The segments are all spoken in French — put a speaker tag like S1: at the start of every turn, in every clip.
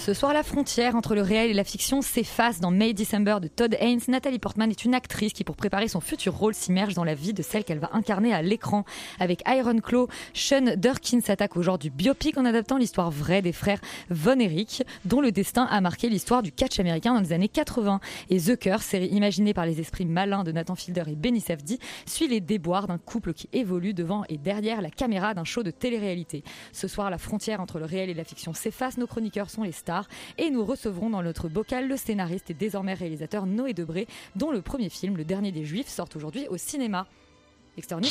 S1: Ce soir, la frontière entre le réel et la fiction s'efface dans May December de Todd Haynes. Nathalie Portman est une actrice qui, pour préparer son futur rôle, s'immerge dans la vie de celle qu'elle va incarner à l'écran. Avec Iron Claw, Sean Durkin s'attaque au genre du biopic en adaptant l'histoire vraie des frères Von Erich, dont le destin a marqué l'histoire du catch américain dans les années 80. Et The Curse, série imaginée par les esprits malins de Nathan Fielder et Benny Safdie, suit les déboires d'un couple qui évolue devant et derrière la caméra d'un show de télé-réalité. Ce soir, la frontière entre le réel et la fiction s'efface. Nos chroniqueurs sont les stars et nous recevrons dans notre bocal le scénariste et désormais réalisateur Noé Debré, dont le premier film, Le Dernier des Juifs, sort aujourd'hui au cinéma. Externe.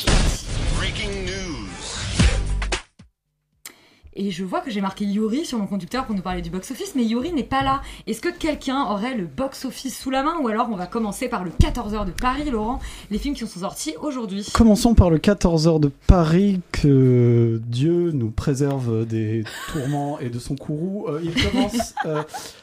S1: Et je vois que j'ai marqué Yuri sur mon conducteur pour nous parler du box-office, mais Yuri n'est pas là. Est-ce que quelqu'un aurait le box-office sous la main Ou alors on va commencer par le 14h de Paris, Laurent, les films qui sont sortis aujourd'hui?
S2: Commençons par le 14h de Paris, que Dieu nous préserve des tourments et de son courroux. Euh, il commence euh,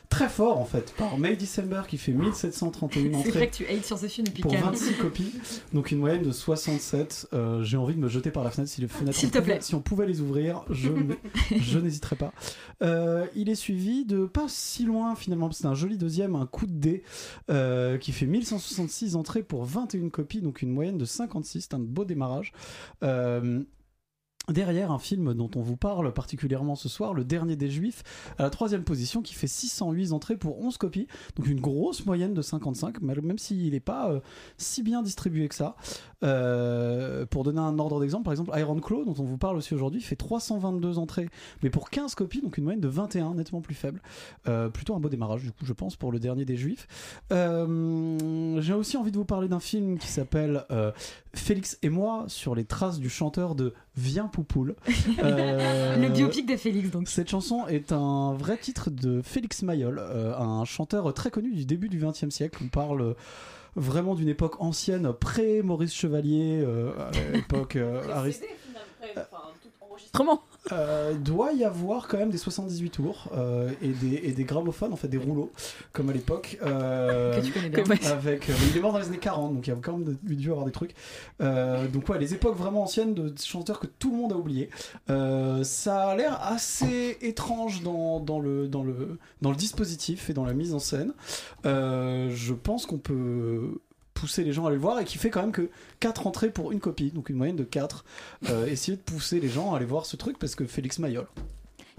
S2: très fort en fait par May December qui fait 1731
S1: C'est vrai
S2: entrées
S1: que tu hates sur ce film depuis
S2: pour
S1: Cannes.
S2: 26 copies, donc une moyenne de 67. Euh, J'ai envie de me jeter par la fenêtre si les fenêtres
S1: S'il te plaît.
S2: si on pouvait les ouvrir, je, je n'hésiterais pas. Euh, il est suivi de pas si loin finalement, c'est un joli deuxième, un coup de dé euh, qui fait 1166 entrées pour 21 copies, donc une moyenne de 56, c'est un beau démarrage. Euh, Derrière un film dont on vous parle particulièrement ce soir, Le Dernier des Juifs, à la troisième position, qui fait 608 entrées pour 11 copies, donc une grosse moyenne de 55, mal- même s'il n'est pas euh, si bien distribué que ça. Euh, pour donner un ordre d'exemple, par exemple, Iron Claw, dont on vous parle aussi aujourd'hui, fait 322 entrées, mais pour 15 copies, donc une moyenne de 21, nettement plus faible. Euh, plutôt un beau démarrage, du coup, je pense, pour Le Dernier des Juifs. J'ai aussi envie de vous parler d'un film qui s'appelle Félix et moi, sur les traces du chanteur de Viens Poupoule. Euh,
S1: Le biopic de Félix, donc.
S2: cette chanson est un vrai titre de Félix Mayol, euh, un chanteur très connu du début du XXe siècle. On parle vraiment d'une époque ancienne, pré-Maurice Chevalier, euh, à l'époque euh, Arist-
S1: Autrement.
S2: euh, doit y avoir quand même des 78 tours euh, et, des, et des gramophones, en fait des rouleaux, comme à l'époque. euh,
S1: Que tu connais bien.
S2: avec, mais il est mort dans les années 40, donc il y a quand même dû avoir des trucs. Donc ouais, les époques vraiment anciennes de chanteurs que tout le monde a oublié. Ça a l'air assez étrange dans, dans, le, dans, le, dans le dispositif et dans la mise en scène. Je pense qu'on peut pousser les gens à aller le voir et qui fait quand même que 4 entrées pour une copie, donc une moyenne de 4. Euh, essayer de pousser les gens à aller voir ce truc parce que Félix Mayol.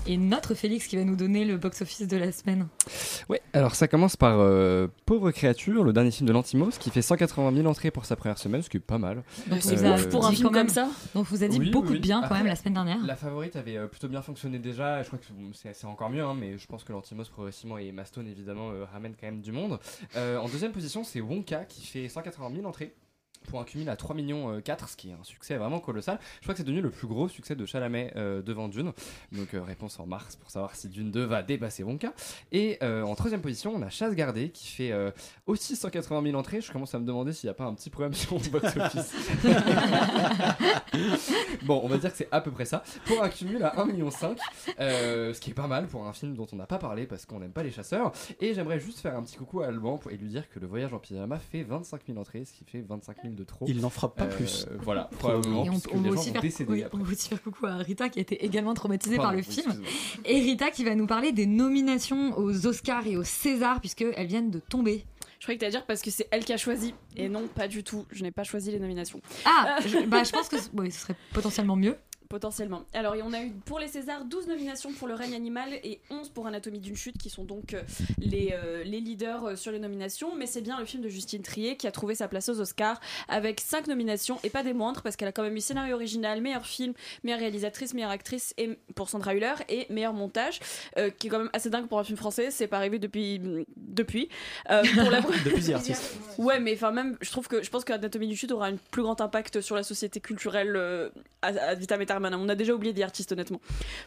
S1: Et notre Félix qui va nous donner le box-office de la semaine.
S3: Ouais, alors ça commence par euh, Pauvre créature, le dernier film de Lantimos, qui fait 180 000 entrées pour sa première semaine, ce qui est pas mal.
S1: Donc,
S3: c'est
S1: vous a
S3: Euh,
S1: dit
S3: pour un
S1: quand
S4: film
S1: même-
S4: comme ça
S1: Donc vous a dit
S3: Oui,
S1: beaucoup
S3: oui,
S1: de bien quand
S3: Après,
S1: même la semaine dernière.
S3: La favorite avait euh, plutôt bien fonctionné déjà, et je crois que c'est- c'est encore mieux, hein, mais je pense que Lantimos progressivement et Mastone évidemment euh, ramènent quand même du monde. Euh, en deuxième position, c'est Wonka qui fait 180 000 entrées. Pour un cumul à 3 millions euh, 4, ce qui est un succès vraiment colossal. Je crois que c'est devenu le plus gros succès de Chalamet euh, devant Dune. Donc euh, réponse en mars pour savoir si Dune 2 va dépasser Wonka. Et euh, en troisième position, on a Chasse gardée qui fait euh, aussi 180 000 entrées. Je commence à me demander s'il n'y a pas un petit problème sur mon box-office. bon, on va dire que c'est à peu près ça. Pour un cumul à 1,5 million, euh, ce qui est pas mal pour un film dont on n'a pas parlé parce qu'on n'aime pas les chasseurs. Et j'aimerais juste faire un petit coucou à Alban et lui dire que le voyage en pyjama fait 25 000 entrées, ce qui fait 25 000 de trop.
S2: Il n'en fera pas
S3: Euh,
S2: plus.
S3: Voilà, probablement.
S1: Et on, on
S3: gens
S1: aussi
S3: vont
S1: faire,
S3: décéder
S1: oui,
S3: après.
S1: on va aussi faire coucou à Rita qui a été également traumatisée par le
S3: oui,
S1: film. Et Rita qui va nous parler des nominations aux Oscars et aux Césars puisqu'elles viennent de tomber.
S4: Je croyais que t'allais dire parce que c'est elle qui a choisi. Et non, pas du tout. Je n'ai pas choisi les nominations.
S1: Ah, je, bah, je pense que oui, ce serait potentiellement mieux.
S4: Potentiellement. Alors, et on a eu pour les Césars 12 nominations pour Le règne animal et 11 pour Anatomie d'une chute, qui sont donc euh, les, euh, les leaders euh, sur les nominations. Mais c'est bien le film de Justine Trier qui a trouvé sa place aux Oscars avec 5 nominations et pas des moindres parce qu'elle a quand même eu scénario original, meilleur film, meilleure réalisatrice, meilleure actrice et pour Sandra Hüller et meilleur montage, euh, qui est quand même assez dingue pour un film français. C'est pas arrivé depuis. depuis. Euh, pour la...
S2: Depuis The Artist.
S4: Ouais, mais enfin même, je trouve que je pense que Anatomie du chute aura un plus grand impact sur la société culturelle à, à vitam aeternam. On a déjà oublié des artistes honnêtement.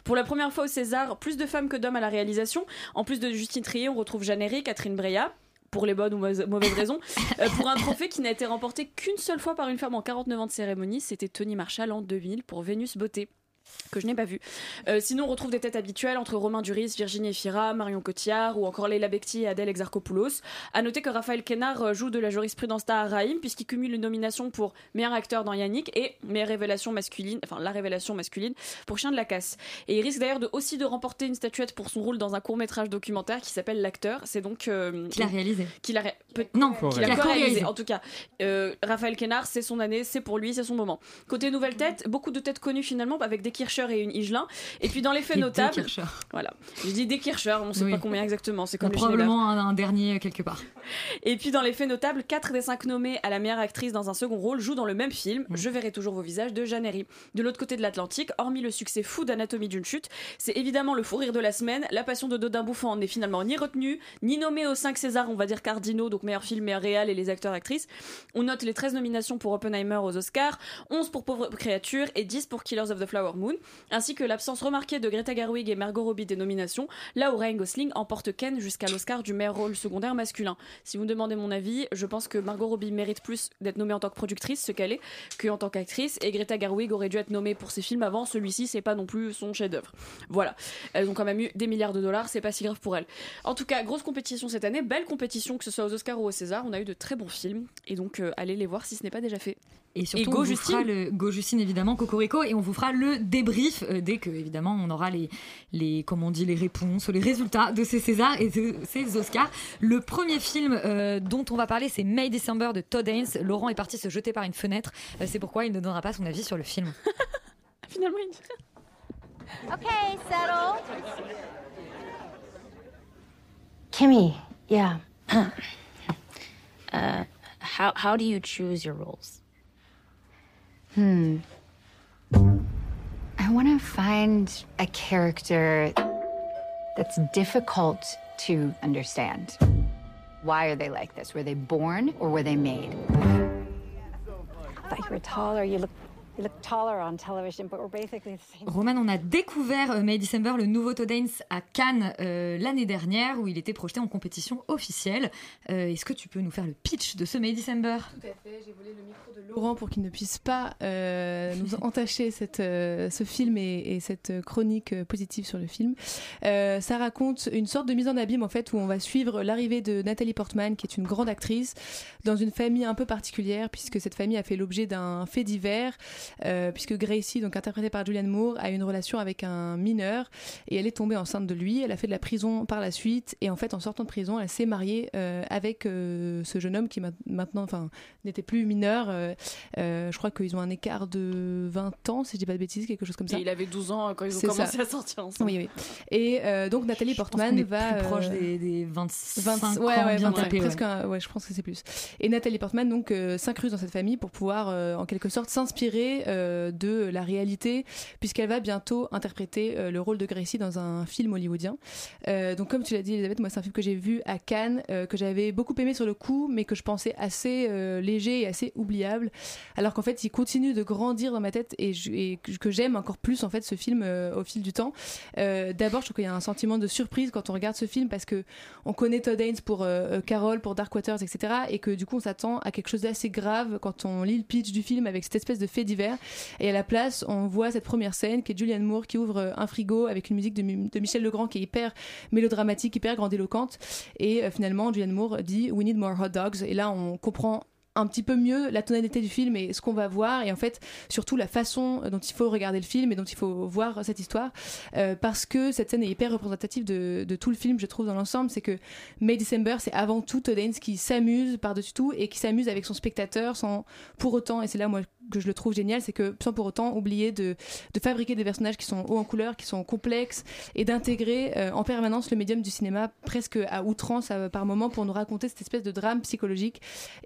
S4: Pour la première fois au César, plus de femmes que d'hommes à la réalisation. En plus de Justine Trier, on retrouve Jeanne Herry, Catherine Breillat pour les bonnes ou mauvaises mauvaises raisons, euh, pour un trophée qui n'a été remporté qu'une seule fois par une femme en 49 ans de cérémonie, c'était Tony Marshall en 2000 pour Vénus Beauté que je n'ai pas vu. Euh, sinon, on retrouve des têtes habituelles entre Romain Duris, Virginie Efira, Marion Cotillard ou encore Leila Bekti et Adèle Exarchopoulos. À noter que Raphaël Kénard euh, joue de la jurisprudence Taharaïm puisqu'il cumule une nomination pour meilleur acteur dans Yannick et meilleure révélation masculine, enfin la révélation masculine pour Chien de la Casse. Et il risque d'ailleurs de, aussi de remporter une statuette pour son rôle dans un court métrage documentaire qui s'appelle L'acteur. C'est donc euh,
S1: Qui l'a réalisé
S4: qu'il a ré-
S1: Non,
S4: qu'il
S1: qu'il
S4: a
S1: a
S4: co-réalisé. En tout cas, euh, Raphaël Kénard, c'est son année, c'est pour lui, c'est son moment. Côté nouvelle tête, beaucoup de têtes connues finalement, avec des Kircher et une Higelin. Et puis dans les faits notables, voilà, je dis des Kircher, on sait
S1: Oui.
S4: pas combien exactement, c'est comme
S1: Probablement un, un dernier quelque part.
S4: et puis dans les faits notables, 4 des 5 nommés à la meilleure actrice dans un second rôle jouent dans le même film, Je verrai toujours vos visages de Herry. De l'autre côté de l'Atlantique, hormis le succès fou d'Anatomie d'une chute, c'est évidemment le fou rire de la semaine. La passion de Dodin Bouffant n'est finalement ni retenue, ni nommée aux 5 Césars, on va dire cardinaux, donc meilleur film, meilleur réal et les acteurs actrices. On note les 13 nominations pour Oppenheimer aux Oscars, 11 pour Pauvre créature et 10 pour Killers of the Flower Moon, ainsi que l'absence remarquée de Greta Gerwig et Margot Robbie des nominations, là où Ryan Gosling emporte Ken jusqu'à l'Oscar du meilleur rôle secondaire masculin. Si vous me demandez mon avis, je pense que Margot Robbie mérite plus d'être nommée en tant que productrice, ce qu'elle est, qu'en tant qu'actrice, et Greta Gerwig aurait dû être nommée pour ses films avant, celui-ci c'est pas non plus son chef-d'œuvre. Voilà, elles ont quand même eu des milliards de dollars, c'est pas si grave pour elles. En tout cas, grosse compétition cette année, belle compétition que ce soit aux Oscars ou au César, on a eu de très bons films, et donc euh, allez les voir si ce n'est pas déjà fait.
S1: Et surtout,
S4: Et Go
S1: on vous fera le Go Justine évidemment, Cocorico, et on vous fera le débrief euh, dès que évidemment on aura les, les, comment on dit, les réponses, les résultats de ces Césars et de ces Oscars. Le premier film euh, dont on va parler, c'est May December de Todd Haynes. Laurent est parti se jeter par une fenêtre. Euh, c'est pourquoi il ne donnera pas son avis sur le film.
S4: Finalement, il-
S5: Okay, settle.
S6: Kimmy, yeah. uh, how how do you choose your roles?
S5: Hmm. I want to find a character that's difficult to understand. Why are they like this? Were they born or were they made?
S7: I thought you were taller. You look you look taller on television, but we're basically the same.
S1: Roman, on a découvert euh, May December, le nouveau Haynes à Cannes euh, l'année dernière, où il était projeté en compétition officielle. Euh, Est-ce que tu peux nous faire le pitch de ce May December?
S8: Tout à fait, j'ai volé le micro de Laurent pour qu'il ne puisse pas euh, nous entacher cette, euh, ce film et, et cette chronique positive sur le film. Euh, ça raconte une sorte de mise en abîme en fait où on va suivre l'arrivée de Nathalie Portman qui est une grande actrice dans une famille un peu particulière puisque cette famille a fait l'objet d'un fait divers euh, puisque Gracie donc interprétée par Julianne Moore a une relation avec un mineur et elle est tombée enceinte de lui. Elle a fait de la prison par la suite et en fait en sortant de prison elle s'est mariée euh, avec euh, ce jeune homme qui ma- maintenant enfin n'était plus mineur. je crois qu'ils ont un écart de 20 ans, si je dis pas de bêtises, quelque chose comme ça.
S4: Et il avait 12 ans quand ils ont commencé
S8: ça.
S4: à sortir ensemble.
S8: Oui, oui. Et euh, donc Nathalie
S1: Je pense
S8: Portman
S1: est
S8: va.
S1: plus proche
S8: euh,
S1: des, des 25
S8: 20
S1: ans
S8: ouais, ouais,
S1: bien
S8: 25,
S1: tapés. ouais.
S8: presque un- ouais, je pense que c'est plus. Et Nathalie Portman donc euh, s'incruse dans cette famille pour pouvoir euh, en quelque sorte s'inspirer euh, de la réalité puisqu'elle va bientôt interpréter euh, le rôle de Gracie dans un film hollywoodien. Euh, donc comme tu l'as dit Elisabeth, moi c'est un film que j'ai vu à Cannes que j'avais beaucoup aimé sur le coup mais que je pensais assez léger et assez oubliable alors qu'en fait il continue de grandir dans ma tête et, que j'aime encore plus en fait ce film au fil du temps. D'abord je trouve qu'il y a un sentiment de surprise quand on regarde ce film parce que on connaît Todd Haynes pour euh, Carol, pour Dark Waters, etc. Et que du coup, on s'attend à quelque chose d'assez grave quand on lit le pitch du film avec cette espèce de fait divers. Et à la place, on voit cette première scène qui est Julianne Moore qui ouvre euh, un frigo avec une musique de, Mi- de Michel Legrand qui est hyper mélodramatique, hyper grandiloquente. Et euh, finalement, Julianne Moore dit We need more hot dogs. Et là, on comprend un petit peu mieux la tonalité du film et ce qu'on va voir et en fait surtout la façon dont il faut regarder le film et dont il faut voir cette histoire Euh, parce que cette scène est hyper représentative de, de tout le film je trouve dans l'ensemble c'est que May December c'est avant tout Todd Haynes qui s'amuse par-dessus tout et qui s'amuse avec son spectateur sans pour autant et c'est là moi que je le trouve génial, c'est que sans pour autant oublier de, fabriquer des personnages qui sont hauts en couleur, qui sont complexes, et d'intégrer euh, en permanence le médium du cinéma presque à outrance euh, par moment pour nous raconter cette espèce de drame psychologique,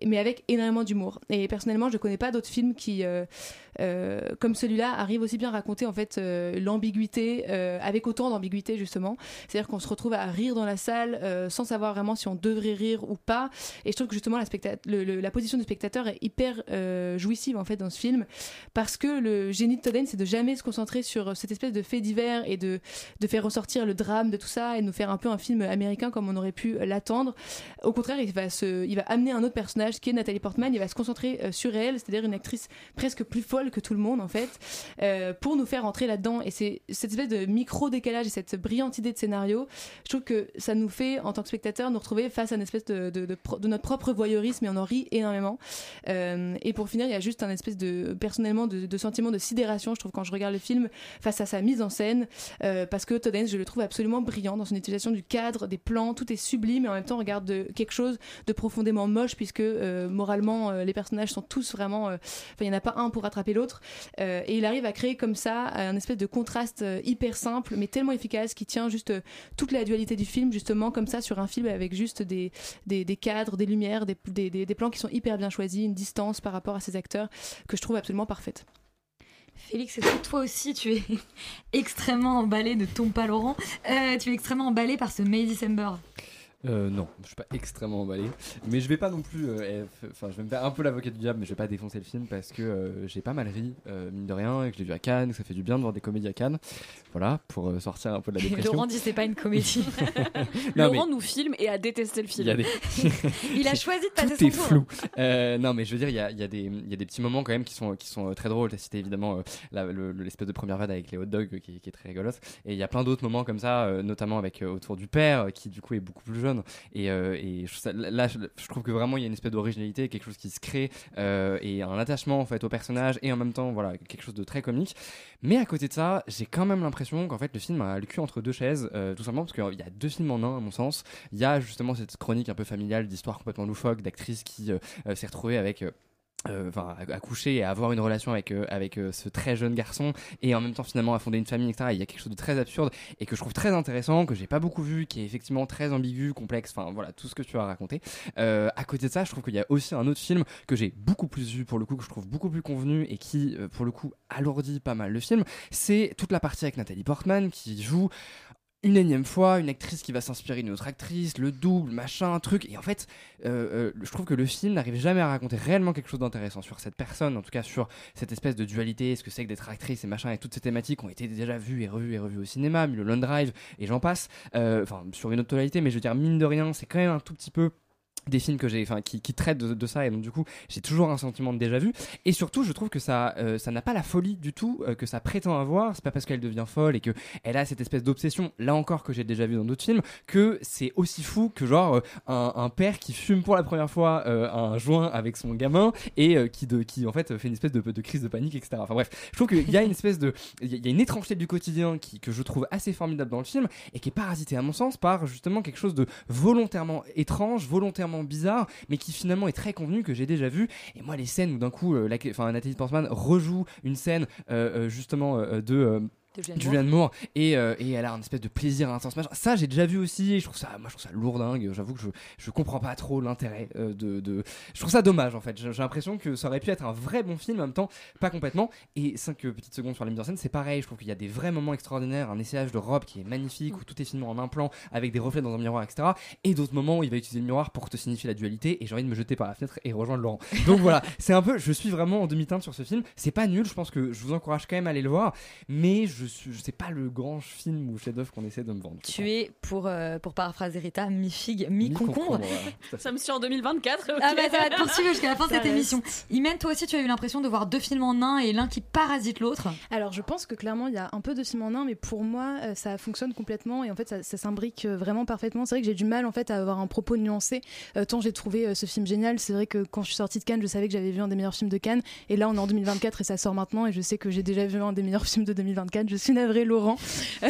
S8: mais avec énormément d'humour. Et personnellement, je connais pas d'autres films qui, euh, comme celui-là, arrivent aussi bien à raconter en fait l'ambiguïté avec autant d'ambiguïté justement. C'est-à-dire qu'on se retrouve à rire dans la salle sans savoir vraiment si on devrait rire ou pas. Et je trouve que justement la, le- la position du spectateur est hyper jouissive en fait film parce que le génie de Haynes, c'est de jamais se concentrer sur cette espèce de fait divers et de, de faire ressortir le drame de tout ça et de nous faire un peu un film américain comme on aurait pu l'attendre. Au contraire, il va, se, il va amener un autre personnage qui est Nathalie Portman. Il va se concentrer euh, sur elle, c'est-à-dire une actrice presque plus folle que tout le monde en fait, euh, pour nous faire entrer là-dedans. Et c'est cette espèce de micro décalage et cette brillante idée de scénario. Je trouve que ça nous fait, en tant que spectateur, nous retrouver face à une espèce de, de, notre propre voyeurisme et on en rit énormément. Euh, et pour finir, il y a juste un espèce de, personnellement, de, de sentiment de sidération, je trouve, quand je regarde le film face à sa mise en scène, euh, parce que Todd Haynes, je le trouve absolument brillant dans son utilisation du cadre, des plans, tout est sublime, et en même temps, on regarde de, quelque chose de profondément moche, puisque euh, moralement, euh, les personnages sont tous vraiment. euh, Enfin, il n'y en a pas un pour rattraper l'autre. Euh, et il arrive à créer comme ça un espèce de contraste euh, hyper simple, mais tellement efficace, qui tient juste euh, toute la dualité du film, justement, comme ça, sur un film avec juste des, des, des cadres, des lumières, des, des, des- des plans qui sont hyper bien choisis, une distance par rapport à ces acteurs que je trouve absolument parfaite.
S1: Félix, est-ce que toi aussi tu es extrêmement emballé, ne tombe pas Laurent, euh, tu es extrêmement emballé par ce May December?
S3: Euh, non, je suis pas extrêmement emballé, mais je vais pas non plus. euh, eh, Enfin, je vais me faire un peu l'avocat du diable, mais je vais pas défoncer le film parce que euh, j'ai pas mal ri, euh, mine de rien, et que je l'ai vu à Cannes, que ça fait du bien de voir des comédies à Cannes. Voilà, pour euh, sortir un peu de la dépression.
S1: Laurent dit c'est pas une comédie.
S3: Non,
S4: Laurent
S3: mais-
S4: nous filme et a détesté le film.
S3: Il a des...
S1: Il a choisi de passer
S3: Tout
S1: son
S3: est
S1: tour.
S3: flou. Non, mais je veux dire, il y a, il y, a des- il y a des petits moments quand même qui sont, qui sont très drôles. T'as cité évidemment le- l'espèce de première vanne avec les hot dogs qui, qui est très rigolote. Et il y a plein d'autres moments comme ça, notamment avec autour du père qui du coup est beaucoup plus jeune. Et, euh, là, je, je trouve que vraiment il y a une espèce d'originalité, quelque chose qui se crée euh, et un attachement en fait au personnage et en même temps voilà quelque chose de très comique. Mais à côté de ça, j'ai quand même l'impression qu'en fait le film a le cul entre deux chaises, euh, tout simplement parce qu'il y a deux films en un à mon sens. Il y a justement cette chronique un peu familiale d'histoire complètement loufoque, d'actrice qui s'est retrouvée avec. Euh, euh, enfin, à, à coucher et avoir une relation avec, euh, avec euh, ce très jeune garçon et en même temps finalement à fonder une famille, etc. Il y a quelque chose de très absurde et que je trouve très intéressant, que j'ai pas beaucoup vu, qui est effectivement très ambigu, complexe, enfin voilà, tout ce que tu as raconté. Euh, à côté de ça, je trouve qu'il y a aussi un autre film que j'ai beaucoup plus vu pour le coup, que je trouve beaucoup plus convenu et qui, euh, pour le coup, alourdit pas mal le film. C'est toute la partie avec Nathalie Portman qui joue une énième fois, une actrice qui va s'inspirer d'une autre actrice, le double, machin, truc. Et en fait, euh, euh, je trouve que le film n'arrive jamais à raconter réellement quelque chose d'intéressant sur cette personne, en tout cas sur cette espèce de dualité, ce que c'est que d'être actrice et machin, et toutes ces thématiques ont été déjà vues et revues et revues au cinéma, Mulholland Drive, et j'en passe. Euh, Enfin, sur une autre tonalité, mais je veux dire, mine de rien, c'est quand même un tout petit peu des films que j'ai enfin qui, traitent de, ça et donc du coup j'ai toujours un sentiment de déjà vu. Et surtout je trouve que ça euh, ça n'a pas la folie du tout euh, que ça prétend avoir. C'est pas parce qu'elle devient folle et que elle a cette espèce d'obsession là encore que j'ai déjà vu dans d'autres films que c'est aussi fou que genre euh, un, père qui fume pour la première fois un joint avec son gamin et qui de qui en fait fait une espèce de, crise de panique etc enfin bref je trouve qu'il y a une espèce de il y a- une étrangeté du quotidien que je trouve assez formidable dans le film et qui est parasité à mon sens par justement quelque chose de volontairement étrange, volontairement bizarre, mais qui finalement est très convenu que j'ai déjà vu. Et moi, les scènes où d'un coup, euh, la- Nathalie Portman rejoue une scène euh, euh, justement De
S1: Julianne
S3: Julianne Moore et, euh, et elle a un espèce de plaisir intense machin. ça j'ai déjà vu aussi et je trouve ça moi je trouve ça lourdingue j'avoue que je, je comprends pas trop l'intérêt euh, de, de je trouve ça dommage en fait. J'ai l'impression que ça aurait pu être un vrai bon film en même temps pas complètement. Et 5 petites secondes sur la mise en scène c'est pareil. Je trouve qu'il y a des vrais moments extraordinaires un essayage de robe qui est magnifique où tout est filmé en un plan avec des reflets dans un miroir etc et d'autres moments où il va utiliser le miroir pour te signifier la dualité et j'ai envie de me jeter par la fenêtre et rejoindre Laurent. Donc voilà c'est un peu je suis vraiment en demi-teinte sur ce film. C'est pas nul je pense que je vous encourage quand même à aller le voir mais je suis je sais pas le grand film ou chef-d'œuvre qu'on essaie de me vendre
S1: Tu es, pour, euh, pour paraphraser Rita, mi-figue, mi-concombre.
S4: Ça me suit en 2024.
S1: Ah bah ça va te poursuivre jusqu'à la fin de cette
S8: reste.
S1: émission. Imen, toi aussi tu as eu l'impression de voir deux films en un et l'un qui parasite l'autre.
S8: Alors je pense que clairement il y a un peu de film en un, mais pour moi euh, ça fonctionne complètement et en fait ça, ça s'imbrique euh, vraiment parfaitement. C'est vrai que j'ai du mal en fait à avoir un propos nuancé euh, tant j'ai trouvé euh, ce film génial. C'est vrai que quand je suis sortie de Cannes, je savais que j'avais vu un des meilleurs films de Cannes et là on est en 2024 et ça sort maintenant et je sais que j'ai déjà vu un des meilleurs films de 2024. Je
S9: je suis navrée, Laurent.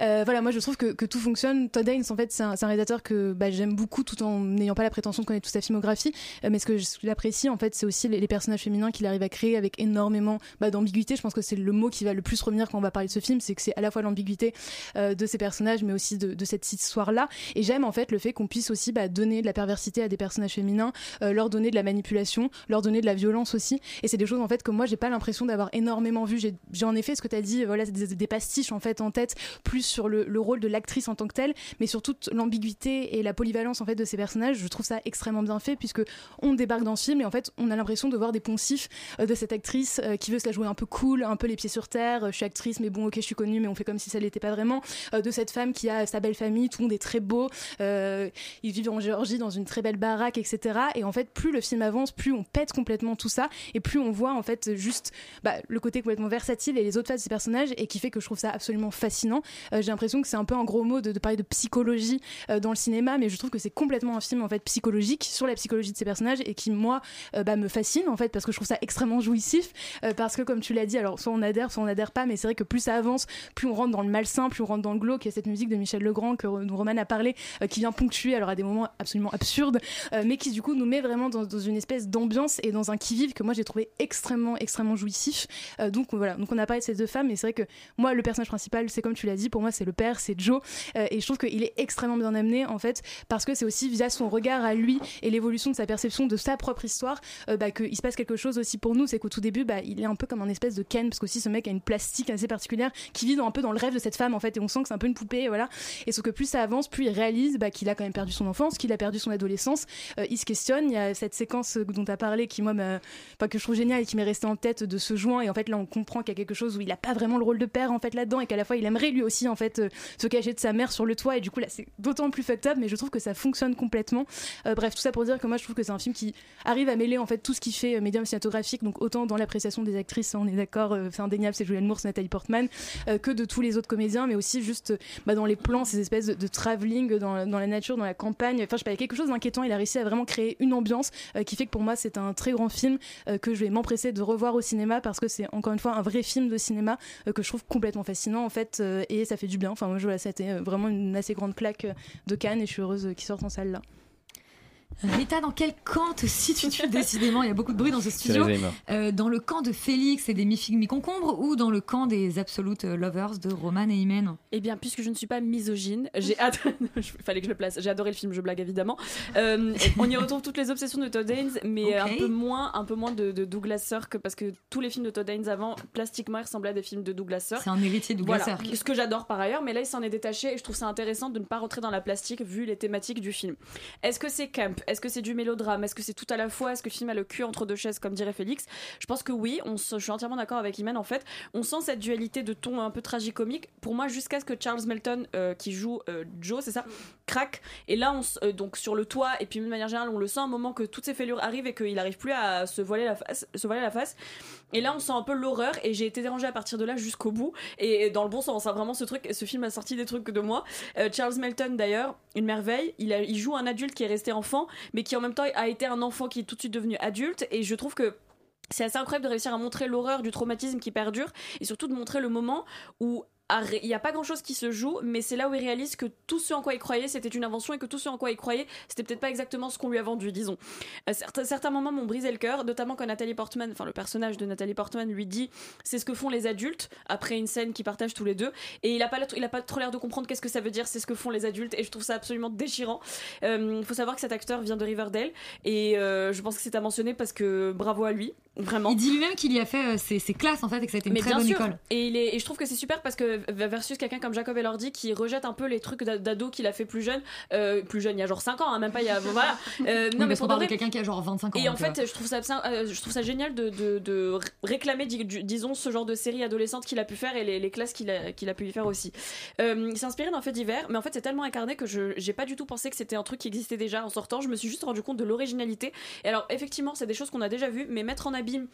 S9: Euh, voilà, moi je trouve que, tout fonctionne. Todd Haynes, en fait, c'est un, un réalisateur que bah, j'aime beaucoup tout en n'ayant pas la prétention de connaître toute sa filmographie. Euh, mais ce que j'apprécie, en fait, c'est aussi les, personnages féminins qu'il arrive à créer avec énormément bah, d'ambiguïté. Je pense que c'est le mot qui va le plus revenir quand on va parler de ce film, c'est que c'est à la fois l'ambiguïté euh, de ces personnages, mais aussi de, cette histoire-là. Et j'aime en fait le fait qu'on puisse aussi bah, donner de la perversité à des personnages féminins, leur donner de la manipulation, leur donner de la violence aussi. Et c'est des choses en fait que moi j'ai pas l'impression d'avoir énormément vu. J'ai en effet ce que tu dit, voilà, des, des pastiches en fait en tête, plus sur le, le rôle de l'actrice en tant que telle, mais sur toute l'ambiguïté et la polyvalence en fait de ces personnages. Je trouve ça extrêmement bien fait puisque on débarque dans ce film et en fait on a l'impression de voir des poncifs euh, de cette actrice euh, qui veut se la jouer un peu cool, un peu les pieds sur terre. euh, Je suis actrice, mais bon, ok, je suis connue, mais on fait comme si ça l'était pas vraiment. De cette femme qui a sa belle famille, tout le monde est très beau. Ils vivent en Géorgie dans une très belle baraque, etc. Et en fait, plus le film avance, plus on pète complètement tout ça et plus on voit en fait juste bah, le côté complètement versatile et les autres faces ces personnages et qui fait que je trouve ça absolument fascinant. Euh, J'ai l'impression que c'est un peu un gros mot de, parler de psychologie euh, dans le cinéma, mais je trouve que c'est complètement un film en fait psychologique sur la psychologie de ces personnages et qui moi euh, bah, me fascine en fait parce que je trouve ça extrêmement jouissif parce que comme tu l'as dit, alors soit on adhère, soit on adhère pas, mais c'est vrai que plus ça avance, plus on rentre dans le malsain, plus on rentre dans le glauque. A cette musique de Michel Legrand que Roman a parlé, qui vient ponctuer alors à des moments absolument absurdes, mais qui du coup nous met vraiment dans, dans une espèce d'ambiance et dans un qui-vive que moi j'ai trouvé extrêmement extrêmement jouissif. Donc voilà, donc on a parlé de ces deux femmes, et c'est vrai que moi le personnage principal, c'est comme tu l'as dit, pour moi c'est le père, c'est Joe, Euh, et je trouve qu'il est extrêmement bien amené en fait parce que c'est aussi via son regard à lui et l'évolution de sa perception de sa propre histoire euh, bah, qu'il se passe quelque chose aussi pour nous. C'est qu'au tout début, bah, il est un peu comme un espèce de Ken, parce qu'aussi ce mec a une plastique assez particulière qui vit dans, un peu dans le rêve de cette femme en fait, et on sent que c'est un peu une poupée, et voilà. Et sauf que plus ça avance, plus il réalise bah, qu'il a quand même perdu son enfance, qu'il a perdu son adolescence. Euh, il se questionne. Il y a cette séquence dont tu as parlé qui moi, que je trouve géniale et qui m'est restée en tête de ce joint. Et en fait là, on comprend qu'il y a quelque chose où il a pas vraiment le rôle de père en fait là-dedans, et qu'à la fois il aimerait lui aussi en fait euh, se cacher de sa mère sur le toit. Et du coup là, c'est d'autant plus fucked mais je trouve que ça fonctionne complètement. Euh, bref, tout ça pour dire que moi, je trouve que c'est un film qui arrive à mêler en fait tout ce qui fait euh, médium cinématographique, donc autant dans l'appréciation des actrices, on est d'accord, c'est indéniable, c'est Julianne Moore, c'est Nathalie Portman, que de tous les autres comédiens, mais aussi juste bah, dans les plans, ces espèces de, de travelling dans, dans la nature, dans la campagne. Enfin, je sais pas, il y a quelque chose d'inquiétant. Il a réussi à vraiment créer une ambiance qui fait que pour moi, c'est un très grand film que je vais m'empresser de revoir au cinéma parce que c'est encore une fois un vrai film de cinéma euh, que je trouve complètement fascinant en fait, euh, et ça fait du bien. Enfin, moi, je vois, c'était euh, vraiment une assez grande claque de Cannes et je suis heureuse qu'il sorte en salle là.
S1: Rita, dans quel camp te situes-tu décidément? Il y a beaucoup de bruit dans ce studio. Euh, dans le camp de Félix et des mi-figues mi-concombres ou dans le camp des absolute lovers de Roman et Imen?
S4: Eh bien, puisque je ne suis pas misogyne, j'ai fallait que je le place. J'ai adoré le film, je blague évidemment. Euh, on y retrouve toutes les obsessions de Todd Haynes, mais un peu moins, un peu moins de, de Douglas Sirk parce que tous les films de Todd Haynes avant, plastiquement, ils ressemblaient à des films de Douglas Sirk.
S1: C'est un héritier de Douglas
S4: Voilà,
S1: Sirk.
S4: ce que j'adore par ailleurs, mais là il s'en est détaché et je trouve ça intéressant de ne pas rentrer dans la plastique vu les thématiques du film. Est-ce que c'est camp Est-ce que c'est du mélodrame? Est-ce que c'est tout à la fois? Est-ce que le film a le cul entre deux chaises comme dirait Félix? Je pense que oui, je suis entièrement d'accord avec Iman en fait. On sent cette dualité de ton un peu tragicomique. Pour moi, jusqu'à ce que Charles Melton, euh, qui joue euh, Joe, c'est ça, craque. Et là, on, euh, donc sur le toit, et puis de manière générale, on le sent un moment que toutes ces fêlures arrivent et qu'il n'arrive plus à se voiler la face. Se voiler la face. Et là, on sent un peu l'horreur et j'ai été dérangée à partir de là jusqu'au bout. Et dans le bon sens, hein, vraiment ce truc, ce film a sorti des trucs de moi. Euh, Charles Melton, d'ailleurs, une merveille. Il, a- il joue un adulte qui est resté enfant, mais qui en même temps a été un enfant qui est tout de suite devenu adulte. Et je trouve que c'est assez incroyable de réussir à montrer l'horreur du traumatisme qui perdure et surtout de montrer le moment où il n'y a pas grand chose qui se joue, mais c'est là où il réalise que tout ce en quoi il croyait c'était une invention et que tout ce en quoi il croyait c'était peut-être pas exactement ce qu'on lui a vendu, disons. Euh, certains, certains moments m'ont brisé le cœur, notamment quand Nathalie Portman, enfin le personnage de Nathalie Portman lui dit c'est ce que font les adultes après une scène qu'ils partagent tous les deux et il a pas, l'air- il a pas trop l'air de comprendre qu'est-ce que ça veut dire c'est ce que font les adultes et je trouve ça absolument déchirant. Il faut savoir que cet acteur vient de Riverdale et euh, je pense que c'est à mentionner parce que bravo à lui, vraiment.
S1: Il dit lui-même qu'il y a fait euh, ses, ses classes en fait et que ça a été une
S4: Mais
S1: très
S4: bien
S1: bonne
S4: sûr.
S1: école.
S4: Et, il est, et je trouve que c'est super parce que versus quelqu'un comme Jacob Elordi qui rejette un peu les trucs d'a- d'ado qu'il a fait plus jeune, euh, plus jeune il y a genre 5 ans, hein, même pas il y a voilà. Euh,
S1: Oui,
S4: non mais pour de
S1: parle de
S4: vrai-
S1: quelqu'un qui a genre 25 ans.
S4: et en fait, je trouve ça, abs- euh, je trouve ça génial de, de, de ré- réclamer, disons, ce genre de série adolescente qu'il a pu faire et les, les classes qu'il a, qu'il a pu y faire aussi. Euh, il s'est inspiré d'un fait divers, mais en fait, c'est tellement incarné que je j'ai pas du tout pensé que c'était un truc qui existait déjà en sortant. Je me suis juste rendu compte de l'originalité. Et alors, effectivement, c'est des choses qu'on a déjà vues, mais mettre en abîme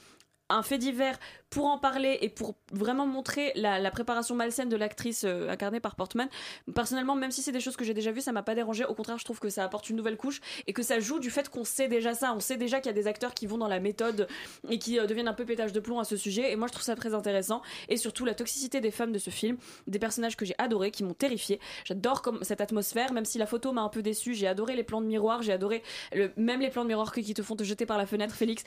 S4: un fait divers pour en parler et pour vraiment montrer la, préparation malsaine de l'actrice euh, incarnée par Portman. Personnellement, même si c'est des choses que j'ai déjà vues, ça m'a pas dérangé. Au contraire, je trouve que ça apporte une nouvelle couche et que ça joue du fait qu'on sait déjà ça. On sait déjà qu'il y a des acteurs qui vont dans la méthode et qui euh, deviennent un peu pétage de plomb à ce sujet. Et moi, je trouve ça très intéressant. Et surtout, la toxicité des femmes de ce film, des personnages que j'ai adorés, qui m'ont terrifié. J'adore cette atmosphère, même si la photo m'a un peu déçue. J'ai adoré les plans de miroir, j'ai adoré même les plans de miroir qui te font te jeter par la fenêtre, Félix.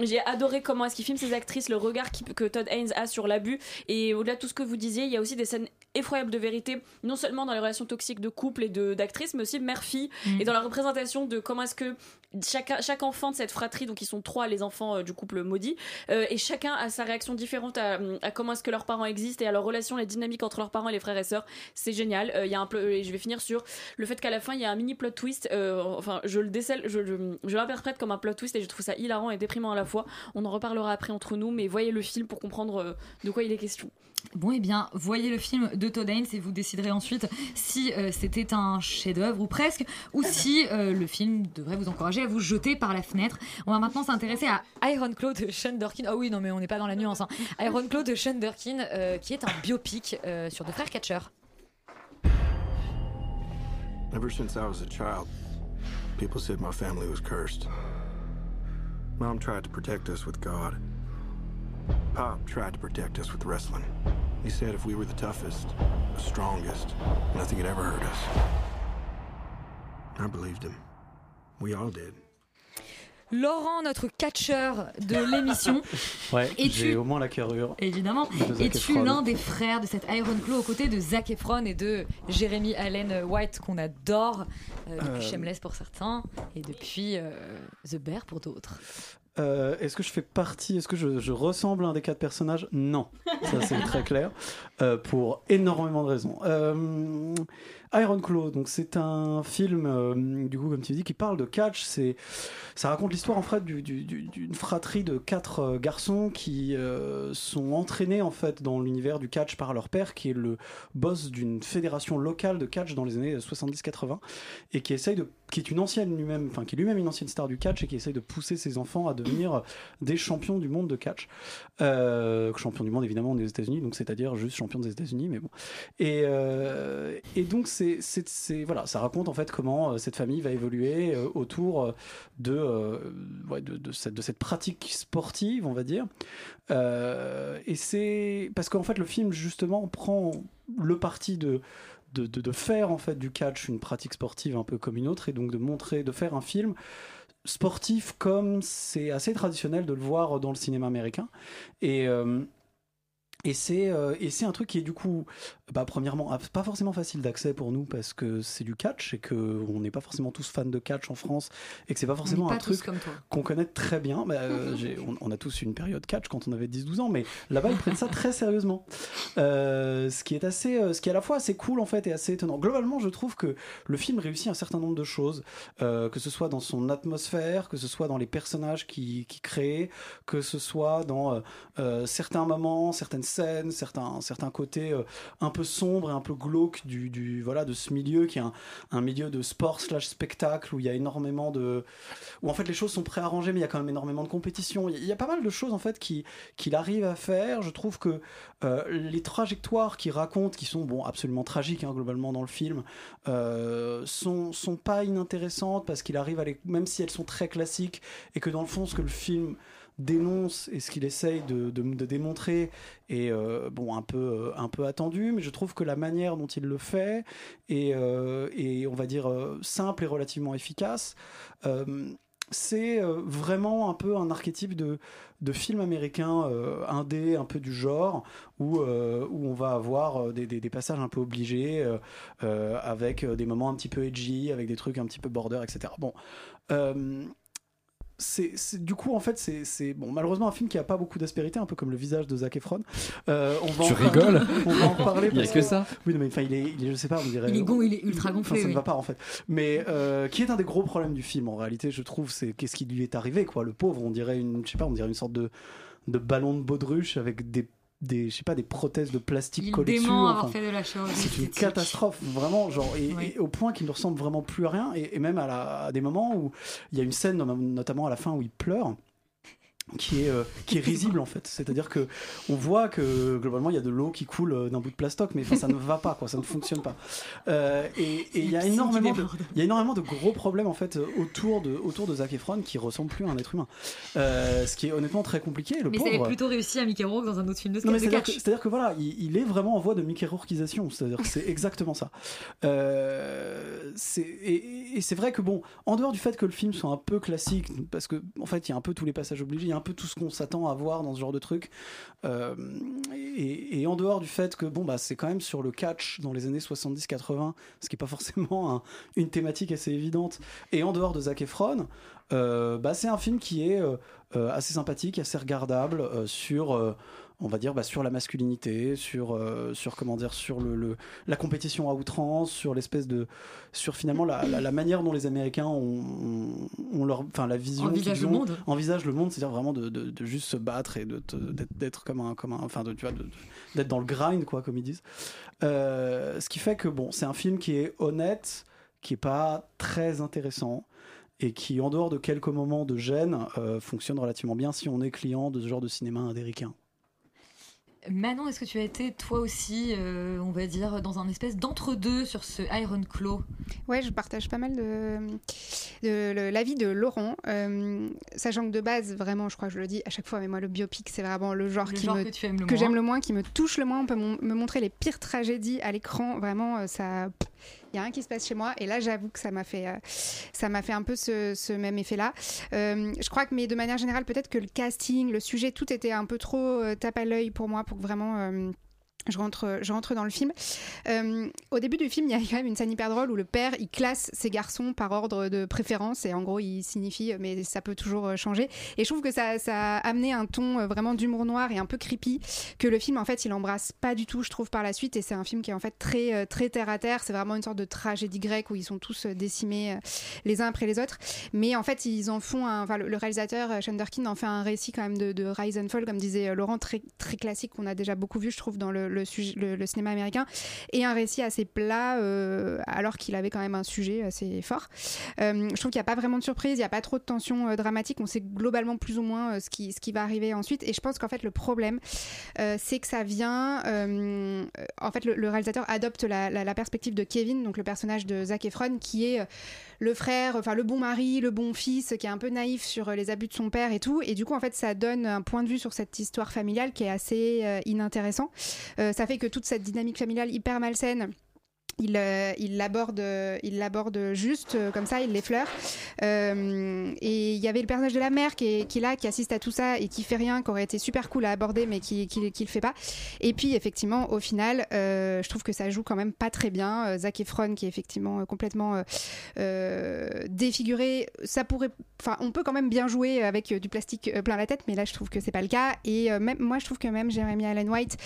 S4: J'ai adoré comment est-ce qu'il filme ces actrices, le regard que Todd Haynes a sur l'abus. Et au-delà de tout ce que vous disiez, il y a aussi des scènes effroyables de vérité, non seulement dans les relations toxiques de couple et de- d'actrices, mais aussi mère-fille,
S1: Mm.
S4: et dans la représentation de comment est-ce que chaque, chaque enfant de cette fratrie, donc ils sont trois les enfants euh, du couple maudit, euh, et chacun a sa réaction différente à, à comment est-ce que leurs parents existent et à leur relation, les dynamiques entre leurs parents et les frères et sœurs. C'est génial. Euh, Il y a un et je vais finir sur le fait qu'à la fin il y a un mini plot twist. enfin, je le décèle, je, je, je l'interprète comme un plot twist et je trouve ça hilarant et déprimant à la fois. On en reparlera après entre nous, mais voyez le film pour comprendre de quoi il est question.
S1: Bon, eh bien, voyez le film de Todd Haynes et vous déciderez ensuite si euh, c'était un chef-d'œuvre ou presque, ou si euh, le film devrait vous encourager à vous jeter par la fenêtre. On va maintenant s'intéresser à Iron Claw de Sean Durkin. Ah oui, non, mais on n'est pas dans la nuance. hein. Iron Claw de Sean Durkin, euh, qui est un biopic euh, sur deux frères catcheurs.
S10: Ever since I was a child, people said my family was cursed. Mom tried to protect us with God. Pop tried to protect us with wrestling. He said if we were the toughest, the strongest, nothing had ever hurt us. I believed him. We all did.
S1: Laurent, notre catcheur de l'émission,
S2: Ouais, j'ai
S1: tu-
S2: au moins la carrure.
S1: évidemment,
S2: De Zac
S1: es-tu
S2: Efron.
S1: l'un des frères de cet Iron Claw aux côtés de Zac Efron et de Jeremy Allen White qu'on adore euh, depuis
S2: Euh.
S1: Shameless pour certains et depuis euh, The Bear pour d'autres
S2: Euh, est-ce que je fais partie, est-ce que je, je ressemble à un des quatre personnages? Non, ça c'est très clair, euh, pour énormément de raisons. Euh, Iron Claw, donc c'est un film, euh, du coup comme tu dis, qui parle de catch. C'est, ça raconte l'histoire en fait du- du- du- d'une fratrie de quatre euh, garçons qui euh, sont entraînés en fait dans l'univers du catch par leur père, qui est le boss d'une fédération locale de catch dans les années 70-80 et qui essaye de, qui est une ancienne lui-même, enfin qui lui-même une ancienne star du catch et qui essaye de pousser ses enfants à devenir des champions du monde de catch, champions du monde évidemment des États-Unis, donc c'est-à-dire juste champion des États-Unis, mais bon. Et, et donc c'est, voilà, ça raconte en fait comment euh, cette famille va évoluer euh, autour euh, de, cette, pratique sportive, on va dire. Et c'est parce qu'en fait le film justement prend le parti de faire en fait du catch une pratique sportive un peu comme une autre et donc de montrer, de faire un film sportif comme c'est assez traditionnel de le voir dans le cinéma américain. Et c'est euh, et c'est un truc qui est du coup, bah, premièrement, pas forcément facile d'accès pour nous parce que c'est du catch et que on n'est pas forcément tous fans de catch en France et que c'est pas forcément
S1: pas
S2: un truc qu'on connaît très bien. Bah, euh, on, on a tous une période catch quand on avait 10-12 ans, mais là-bas ils prennent ça très sérieusement. Euh, ce qui est assez, ce qui est à la fois assez cool en fait et assez étonnant. Globalement, je trouve que le film réussit un certain nombre de choses, euh, que ce soit dans son atmosphère, que ce soit dans les personnages qui, qui crée, que ce soit dans certains moments, certaines certains, côtés euh, un peu sombres et un peu glauques du, du voilà de ce milieu qui est un, milieu de sport slash spectacle où il y a énormément de où en fait les choses sont préarrangées mais il y a quand même énormément de compétition. Il y a- pas mal de choses en fait qui qu'il arrive à faire. Je trouve que euh, les trajectoires qu'il raconte qui sont bon absolument tragiques hein, globalement dans le film euh, sont sont pas inintéressantes parce qu'il arrive à les même si elles sont très classiques et que dans le fond ce que le film dénonce et ce qu'il essaye de, démontrer est euh, bon un peu euh, un peu attendu mais je trouve que la manière dont il le fait est, euh, on va dire euh, simple et relativement efficace c'est vraiment un peu un archétype de, de film américain indé, un peu du genre, où, où on va avoir des, des- passages un peu obligés, avec des moments un petit peu edgy, avec des trucs un petit peu border, etc. Bon. C'est, du coup en fait c'est, bon malheureusement un film qui a pas beaucoup d'aspérité un peu comme le visage de Zac Efron. Euh, on va
S3: Tu
S2: en
S3: rigoles
S2: on va en parler
S3: Il y a
S2: parce
S3: que ça.
S2: Oui non, mais enfin il est, il est je sais pas on dirait
S1: Il est gon- il est ultra
S2: Enfin,
S1: gonflé,
S2: ça ne va pas en fait. Mais euh, qui est un des gros problèmes du film en réalité je trouve c'est qu'est-ce qui lui est arrivé quoi. Le pauvre on dirait une je sais pas on dirait une sorte de de ballon de baudruche avec des des je sais pas des prothèses de plastique
S1: Il dément avoir
S2: enfin,
S1: fait de la chirurgie
S2: c'est une catastrophe vraiment genre et,
S1: Oui.
S2: et au point qu'il ne ressemble vraiment plus à rien et, et même à, la- à des moments où il y a une scène notamment à la fin où il pleure qui est euh, qui est risible en fait. C'est-à-dire que on voit que globalement il y a de l'eau qui coule euh, d'un bout de plastoc mais enfin ça ne va pas quoi. Ça ne fonctionne pas. Euh, et et il y a énormément de, il y a énormément de gros problèmes en fait autour de autour de Zac Efron qui ressemble plus à un être humain. Euh, ce qui est honnêtement très compliqué le
S1: Mais ça
S2: pauvre.
S1: avait plutôt réussi à Mickey Rourke dans un autre film de
S2: non, mais
S1: de catch.
S2: c'est-à-dire que voilà, il, il est vraiment en voie de Mickey Rourkeisation, c'est-à-dire que c'est exactement ça. Euh, c'est- et, et c'est vrai que bon, en dehors du fait que le film soit un peu classique, parce que en fait il y a un peu tous les passages obligés, il y a un peu tout ce qu'on s'attend à voir dans ce genre de truc, euh, et, en dehors du fait que bon bah c'est quand même sur le catch dans les années 70-80, ce qui est pas forcément un- une thématique assez évidente, et en dehors de Zac Efron, euh, bah, c'est un film qui est euh, euh, assez sympathique, assez regardable sur, on va dire, bah, sur la masculinité, sur, euh, sur comment dire, sur le, le- la compétition à outrance, sur l'espèce de, sur finalement la, la- la manière dont les Américains ont, leur, enfin la vision
S1: Envisagent
S2: qu'ils
S1: le monde.
S2: le monde, c'est-à-dire vraiment de, de- de juste se battre et de d'être, comme un, comme un, enfin de, tu vois, d'être dans le grind quoi, comme ils disent. Euh, ce qui fait que bon, c'est un film qui est honnête, qui est pas très intéressant et qui, en dehors de quelques moments de gêne, euh, fonctionne relativement bien si on est client de ce genre de cinéma américain.
S1: Manon, est-ce que tu as été toi aussi, euh, on va dire, dans un espèce d'entre-deux sur ce Iron Claw?
S11: Ouais, je partage pas mal de, l'avis de Laurent, euh, sachant que de base, vraiment, je crois que je le dis à chaque fois, mais moi, le biopic, c'est vraiment le genre,
S1: Le
S11: qui
S1: genre
S11: me,
S1: que le
S11: j'aime le moins, qui me touche le moins. On peut me montrer les pires tragédies à l'écran, vraiment, euh, ça, il y a rien qui se passe chez moi. Et là, j'avoue que ça m'a fait, euh, un peu ce, même effet-là. Euh, je crois que, mais de manière générale, peut-être que le casting, le sujet, tout était un peu trop euh, tape à l'œil pour moi, pour vraiment. Euh, je rentre, je rentre dans le film. Euh, au début du film, il y a quand même une scène hyper drôle où le père, il classe ses garçons par ordre de préférence et en gros, il signifie, mais ça peut toujours euh, changer. Et je trouve que ça, a amené un ton euh, vraiment d'humour noir et un peu creepy que le film, en fait, il embrasse pas du tout, je trouve, par la suite. Et c'est un film qui est en fait très, euh, très terre à terre. C'est vraiment une sorte de tragédie grecque où ils sont tous euh, décimés euh, les uns après les autres. Mais en fait, ils en font un, enfin, le, réalisateur euh, Sean Durkin en fait un récit quand même de, de rise and fall, comme disait euh, Laurent, très, très classique qu'on a déjà beaucoup vu, je trouve, dans le, le, cinéma américain, et un récit assez plat, euh, alors qu'il avait quand même un sujet assez fort. Euh, je trouve qu'il n'y a pas vraiment de surprise, il n'y a pas trop de tension euh, dramatique, on sait globalement plus ou moins ce, qui, ce qui va arriver ensuite, et je pense qu'en fait, le problème, c'est que ça vient. en fait, le, réalisateur adopte la, la- perspective de Kevin, donc le personnage de Zac Efron, qui est le frère, enfin le bon mari, le bon fils, qui est un peu naïf sur euh, les abus de son père et tout. Et du coup, en fait, ça donne un point de vue sur cette histoire familiale qui est assez euh, inintéressant. Euh, ça fait que toute cette dynamique familiale hyper malsaine. Il, euh, il l'aborde, il l'aborde juste euh, comme ça, il l'effleure. Euh, et il y avait le personnage de la mère qui est, là, qui assiste à tout ça et qui fait rien, qui aurait été super cool à aborder, mais qui, qui, le fait pas. Et puis effectivement, au final, euh, je trouve que ça joue quand même pas très bien. Zac Efron, qui est effectivement complètement défiguré, ça pourrait, enfin, on peut quand même bien jouer avec du plastique plein la tête, mais là, je trouve que c'est pas le cas. Et même, moi, je trouve que même Jeremy Allen White.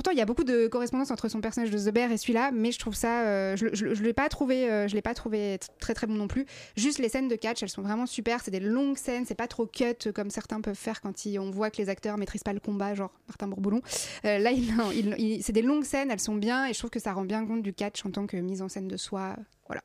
S11: Pourtant, il y a beaucoup de correspondance entre son personnage de The et celui-là, mais je trouve ça, euh, je, je, l'ai pas trouvé, euh, je l'ai pas trouvé très très bon non plus. Juste les scènes de catch, elles sont vraiment super. C'est des longues scènes, c'est pas trop cut euh, comme certains peuvent faire quand ils- on voit que les acteurs maîtrisent pas le combat, genre Martin Bourboulon. Là, c'est des longues scènes, elles sont bien, et je trouve que ça rend bien compte du catch en tant que mise en scène de soi. Voilà.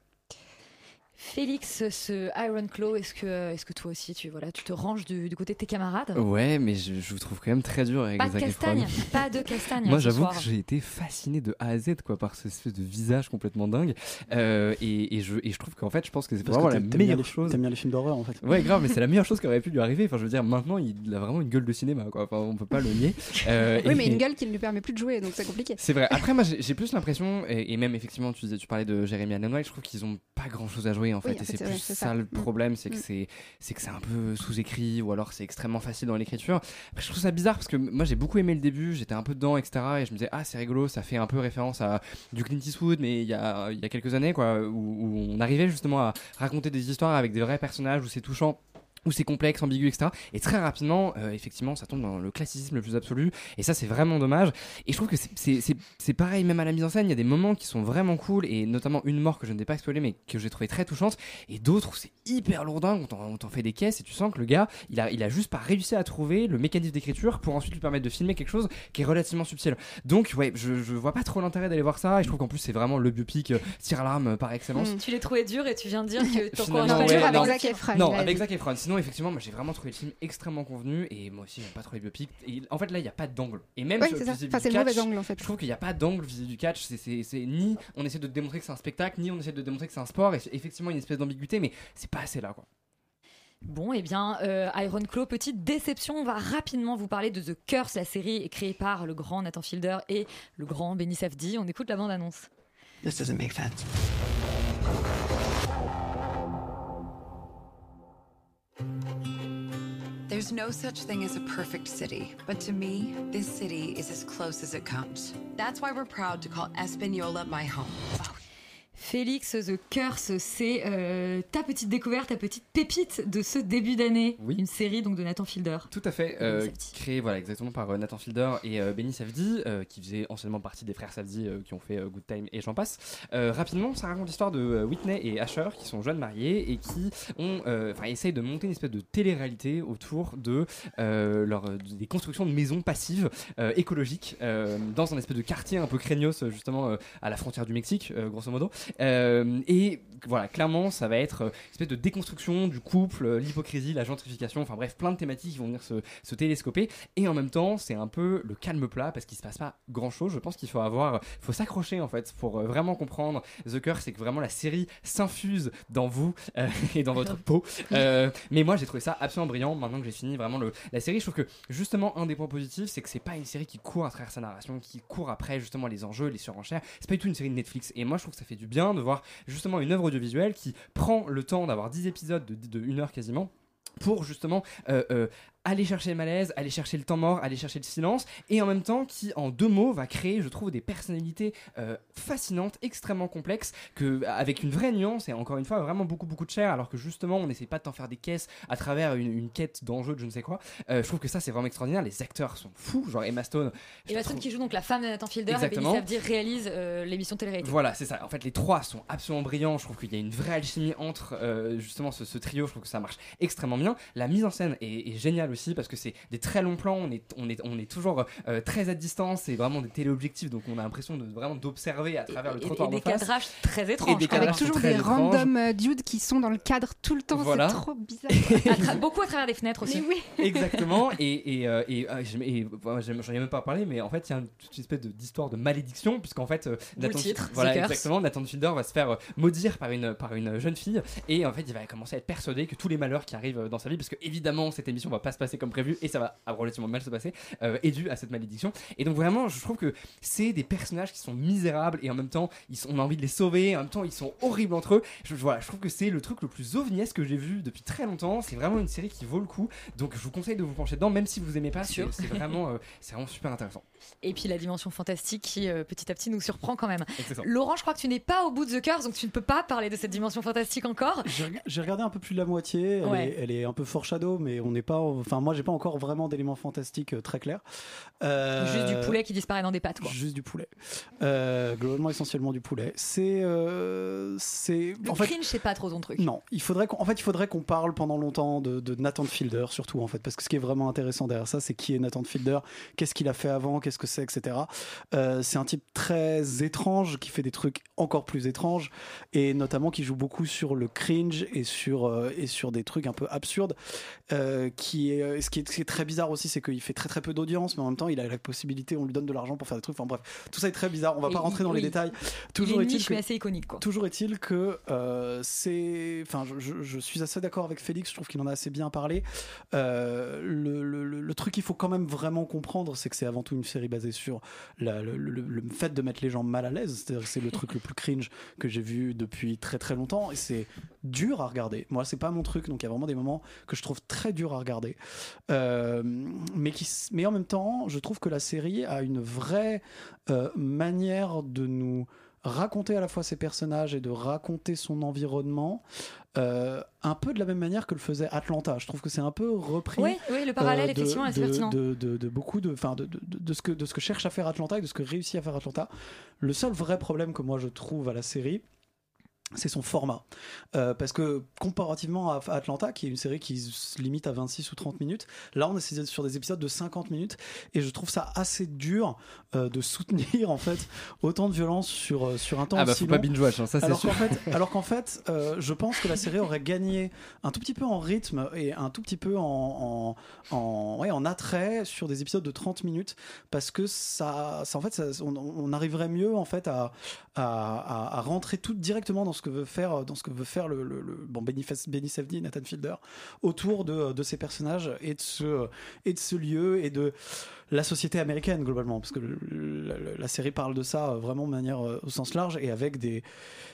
S1: Félix, ce Iron Claw, est-ce que, est-ce que toi aussi, tu, voilà, tu te ranges du, du côté de tes camarades?
S3: Ouais, mais je, je vous trouve quand même très dur avec
S1: Pas de castagne, pas de castagne.
S3: Moi,
S1: ce
S3: j'avoue que j'ai été fasciné de A à Z quoi, par ce espèce de visage complètement dingue. Euh, et, et je, et je trouve qu'en fait, je pense que c'est
S2: Parce
S3: vraiment
S2: que
S3: la meilleure
S2: les-
S3: chose.
S2: T'aimes bien les films d'horreur en fait.
S3: Ouais, grave, mais c'est la meilleure chose qui aurait pu lui arriver. Enfin, je veux dire, maintenant, il a vraiment une gueule de cinéma, quoi. Enfin, on peut pas le nier. Euh,
S11: Oui,
S3: et-
S11: mais une gueule qui ne lui permet plus de jouer, donc c'est compliqué.
S3: c'est vrai. Après, moi, j'ai j'ai plus l'impression, et, et même effectivement, tu, disais, tu parlais de Jeremy Allen White, je trouve qu'ils ont pas grand chose à jouer en fait.
S11: Oui, en
S3: et c'est plus ça,
S11: ça.
S3: le
S11: Mm.
S3: problème, c'est que
S11: Mm.
S3: c'est c'est que c'est un peu sous-écrit ou alors c'est extrêmement facile dans l'écriture. Je trouve ça bizarre parce que moi, j'ai beaucoup aimé le début, j'étais un peu dedans, etc. Et je me disais, ah, c'est rigolo, ça fait un peu référence à du Clint Eastwood, mais il y a, il y a quelques années, quoi, où, où on arrivait justement à raconter des histoires avec des vrais personnages où c'est touchant où c'est complexe, ambigu, etc. Et très rapidement, euh, effectivement, ça tombe dans le classicisme le plus absolu. Et ça, c'est vraiment dommage. Et je trouve que c'est- pareil, même à la mise en scène, il y a des moments qui sont vraiment cool, et notamment une mort que je ne t'ai pas spoilée, mais que j'ai trouvé très touchante, et d'autres où c'est hyper lourdin, on t'en- on t'en fait des caisses, et tu sens que le gars, il a, il a juste pas réussi à trouver le mécanisme d'écriture pour ensuite lui permettre de filmer quelque chose qui est relativement subtil. Donc, ouais, je, je vois pas trop l'intérêt d'aller voir ça, et je trouve qu'en plus, c'est vraiment le biopic euh, tire-larme par excellence.
S1: Tu l'as trouvé dur et tu viens de dire que t'en
S3: Finalement,
S1: encourages
S3: ouais, non.
S1: avec Zac Efron.
S3: Non, avec. Zac Efron. Sinon, sinon, effectivement, moi j'ai vraiment trouvé le film extrêmement convenu et moi aussi j'aime pas trop les biopics. Et en fait, là, il n'y a pas d'angle. Et même
S11: Oui,
S3: sur-
S11: c'est ça.
S3: vis-à-vis
S11: Enfin,
S3: du
S11: c'est le mauvais angle, en fait.
S3: Je trouve qu'il n'y a pas d'angle vis-à-vis du catch. C'est, ni on essaie de démontrer que c'est un spectacle, ni on essaie de démontrer que c'est un sport. Et c'est effectivement une espèce d'ambiguïté, mais c'est pas assez là, quoi.
S1: Bon, eh bien, euh, Iron Claw, petite déception. On va rapidement vous parler de The Curse. La série créée par le grand Nathan Fielder et le grand Benny Safdie. On écoute la bande-annonce.
S12: This doesn't make sense.
S13: There's no such thing as a perfect city, but to me, this city is as close as it comes. That's why we're proud to call Espanola my home.
S1: Oh, Félix, The Curse, c'est euh, ta petite découverte, ta petite pépite de ce début d'année. Une série donc de Nathan Fielder.
S3: Tout à fait, euh, créé voilà, exactement par euh, Nathan Fielder et Benny Safdie, qui faisait anciennement partie des frères Safdie qui ont fait Good Time et j'en passe. Rapidement, ça raconte l'histoire de Whitney et Asher, qui sont jeunes mariés et qui ont, enfin, essayent de monter une espèce de télé-réalité autour de leur, des constructions de maisons passives écologiques dans un espèce de quartier un peu craignos, justement à la frontière du Mexique, grosso modo. Euh, et voilà, clairement, ça va être euh, une espèce de déconstruction du couple, euh, l'hypocrisie, la gentrification, enfin bref, plein de thématiques qui vont venir se, télescoper. Et en même temps, c'est un peu le calme plat parce qu'il se passe pas grand chose. Je pense qu'il faut avoir, faut s'accrocher en fait pour vraiment comprendre The Curse, c'est que vraiment la série s'infuse dans vous et dans votre peau. Mais moi, j'ai trouvé ça absolument brillant. Maintenant que j'ai fini vraiment la série, je trouve que justement un des points positifs, c'est que c'est pas une série qui court à travers sa narration, qui court après justement les enjeux, les surenchères. C'est pas du tout une série de Netflix. Et moi, je trouve que ça fait du bien de voir justement une œuvre audiovisuelle qui prend le temps d'avoir 10 épisodes de, une heure quasiment pour justement euh, euh, aller chercher le malaise, aller chercher le temps mort, aller chercher le silence, et en même temps qui, en deux mots, va créer, je trouve, des personnalités euh, fascinantes, extrêmement complexes, que avec une vraie nuance et encore une fois vraiment beaucoup beaucoup de chair, alors que justement on n'essaie pas de t'en faire des caisses à travers une, une quête d'enjeu de je ne sais quoi. Euh, je trouve que ça c'est vraiment extraordinaire. Les acteurs sont fous, genre Emma Stone. la
S1: Stone
S3: trouve-
S1: qui joue donc la femme de Nathan Fielder
S3: Exactement.
S1: et Benny réalise euh, l'émission télé-réalité.
S3: Voilà, c'est ça. En fait, les trois sont absolument brillants. Je trouve qu'il y a une vraie alchimie entre justement ce, ce trio. Je trouve que ça marche extrêmement bien. La mise en scène est, est géniale aussi parce que c'est des très longs plans. On est, on est, on est toujours euh, très à distance. C'est vraiment des téléobjectifs. Donc on a l'impression de vraiment d'observer à travers le
S1: Et,
S3: trottoir
S1: et des
S3: d'en face.
S1: cadrages très
S3: Et des
S1: étranges.
S3: cadrages
S11: Avec toujours des
S3: étranges.
S11: random euh, dudes qui sont dans le cadre tout le temps.
S3: Voilà.
S11: C'est trop bizarre.
S1: À tra- beaucoup à travers des fenêtres aussi.
S11: Mais oui.
S3: Exactement, et, et, euh, et, euh, et, j'en ai même pas parlé, mais en fait, il y a une, espèce de- d'histoire de malédiction, puisqu'en fait, euh,
S1: le
S3: Nathan,
S1: titre,
S3: voilà, exactement, Nathan Fielder va se faire euh, maudire par une, par une jeune fille, et en fait, il va commencer à être persuadé que tous les malheurs qui arrivent euh, dans sa vie, parce que évidemment, cette émission va pas se passer comme prévu, et ça va relativement mal se passer, euh, est dû à cette malédiction. Et donc, vraiment, je trouve que c'est des personnages qui sont misérables, et en même temps, ils sont, on a envie de les sauver, et en même temps, ils sont horribles entre eux. Je, voilà, je trouve que c'est le truc le plus ovniesque que j'ai vu depuis très longtemps. C'est vraiment une série qui vaut le coup. Donc je vous conseille de vous pencher dedans, même si vous aimez pas. C'est
S1: Sûr.
S3: c'est vraiment, euh, c'est vraiment super intéressant.
S1: Et puis la dimension fantastique qui euh, petit à petit nous surprend quand même.
S3: Exactement.
S1: Laurent, je crois que tu n'es pas au bout de The Curse, donc tu ne peux pas parler de cette dimension fantastique encore.
S2: J'ai reg- J'ai regardé un peu plus de la moitié. Elle,
S1: Ouais.
S2: est, elle est un peu foreshadow, mais on n'est pas. Enfin, moi, j'ai pas encore vraiment d'éléments fantastiques euh, très clairs. Euh,
S1: Juste du poulet qui disparaît dans des pattes, quoi.
S2: Juste du poulet. Euh, globalement, essentiellement du poulet. C'est, c'est. En fait,
S1: cringe, c'est pas trop ton truc.
S2: non, il faudrait qu'on, en fait, il faudrait qu'on parle pendant longtemps de, de Nathan Fielder, surtout en fait, parce que ce qui est vraiment intéressant derrière ça, c'est qui est Nathan Fielder, qu'est-ce qu'il a fait avant, qu'est-ce que c'est, etc. Euh, c'est un type très étrange qui fait des trucs encore plus étranges et notamment qui joue beaucoup sur le cringe et sur euh, et sur des trucs un peu absurdes. Euh, qui est, euh, ce, qui est, ce qui est très bizarre aussi, c'est qu'il fait très très peu d'audience, mais en même temps, il a la possibilité, on lui donne de l'argent pour faire des trucs. Enfin bref, tout ça est très bizarre. On va
S1: Et
S2: pas rentrer dans les détails.
S1: Il
S2: Toujours est-il que-
S1: assez iconique, quoi.
S2: Toujours est-il que euh, c'est. Enfin, je, je- je suis assez d'accord avec Félix, je trouve qu'il en a assez bien parlé. Euh, le, le- le- le truc qu'il faut quand même vraiment comprendre, c'est que c'est avant tout une série basée sur la- le, fait de mettre les gens mal à l'aise. C'est-à-dire que c'est le truc le plus cringe que j'ai vu depuis très très longtemps et c'est dur à regarder. Moi, c'est pas mon truc, donc il y a vraiment des moments que je trouve très durs à regarder. Euh, mais, qui, mais en même temps, je trouve que la série a une vraie euh, manière de nous raconter à la fois ses personnages et de raconter son environnement euh, un peu de la même manière que le faisait Atlanta. Je trouve que c'est un peu repris.
S1: Oui, oui, le parallèle,
S2: euh, de-
S1: effectivement,
S2: de,
S1: pertinent.
S2: de, beaucoup enfin, de ce que, de ce que cherche à faire Atlanta et de ce que réussit à faire Atlanta. Le seul vrai problème que moi je trouve à la série, c'est son format. Euh, parce que comparativement à Atlanta, qui est une série qui se limite à 26 ou 30 minutes, là on est sur des épisodes de 50 minutes et je trouve ça assez dur euh, de soutenir en fait autant de violence sur, euh, sur un temps
S3: Ah bah,
S2: aussi
S3: faut pas
S2: long.
S3: hein, ça, c'est
S2: alors qu'en fait, alors qu'en fait euh, je pense que la série aurait gagné un tout petit peu en rythme et un tout petit peu en, en, en, ouais, en attrait sur des épisodes de 30 minutes parce que ça, ça en fait, ça- on, on arriverait mieux en fait à, à, à- à rentrer tout directement dans ce que veut faire, dans ce que veut faire le, bon, Benny, Benny Safdie, Nathan Fielder autour de, ces personnages et de ce, et de ce lieu et de la société américaine globalement. Parce que le- la, série parle de ça euh, vraiment de manière euh, au sens large et avec des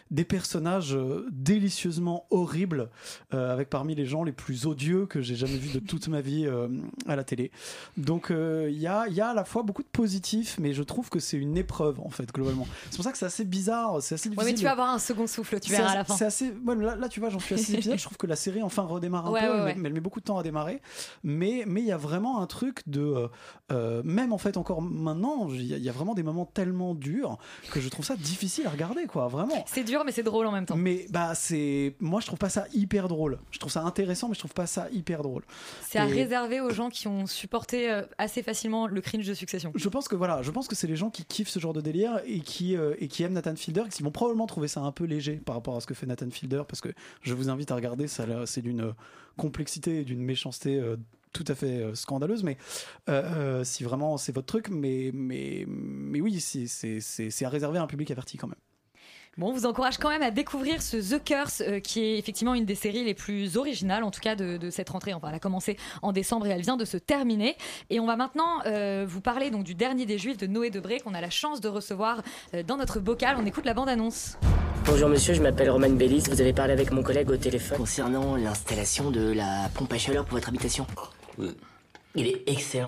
S2: des personnages euh, délicieusement horribles avec parmi les gens les plus odieux que j'ai jamais vu de toute ma vie à la télé donc il y, a, y a à la fois beaucoup de positifs mais je trouve que c'est une épreuve en fait globalement c'est pour ça que c'est assez bizarre c'est assez
S1: Ouais,
S2: difficile
S1: mais tu vas avoir un second souffle, tu verras à
S2: assez-
S1: la fin.
S2: C'est assez. ouais, là, là, tu vois, j'en suis à 6 épisodes. Je trouve que la série enfin redémarre un
S1: Ouais,
S2: peu. elle, met- mais elle met beaucoup de temps à démarrer. Mais mais il y a vraiment un truc de. euh, même en fait, encore maintenant, il y, y a vraiment des moments tellement durs que je trouve ça difficile à regarder, quoi. Vraiment.
S1: C'est dur, mais c'est drôle en même temps.
S2: Mais bah, c'est. Moi, je trouve pas ça hyper drôle. Je trouve ça intéressant, mais je trouve pas ça hyper drôle.
S1: C'est à réserver aux gens qui ont supporté euh, assez facilement le cringe de succession.
S2: Je pense que voilà, je pense que c'est les gens qui kiffent ce genre de délire et qui euh, et qui aiment Nathan Fielder, qui vont probablement trouver ça un peu léger par rapport à ce que fait Nathan Fielder, parce que je vous invite à regarder, ça là, c'est d'une complexité et d'une méchanceté euh, tout à fait euh, scandaleuse, mais euh, euh, si vraiment c'est votre truc, mais mais mais oui, c'est c'est c'est c'est à réserver à un public averti quand même.
S1: Bon, on vous encourage quand même à découvrir ce The Curse, euh, qui est effectivement une des séries les plus originales, en tout cas de, de cette rentrée. Enfin, elle a commencé en décembre et elle vient de se terminer. Et on va maintenant euh, vous parler donc du dernier des Juifs de Noé Debré qu'on a la chance de recevoir euh, dans notre bocal. On écoute la bande-annonce.
S14: Bonjour monsieur, je m'appelle Roman Bellis, vous avez parlé avec mon collègue au téléphone.
S15: Concernant l'installation de la pompe à chaleur pour votre habitation. Il est excellent.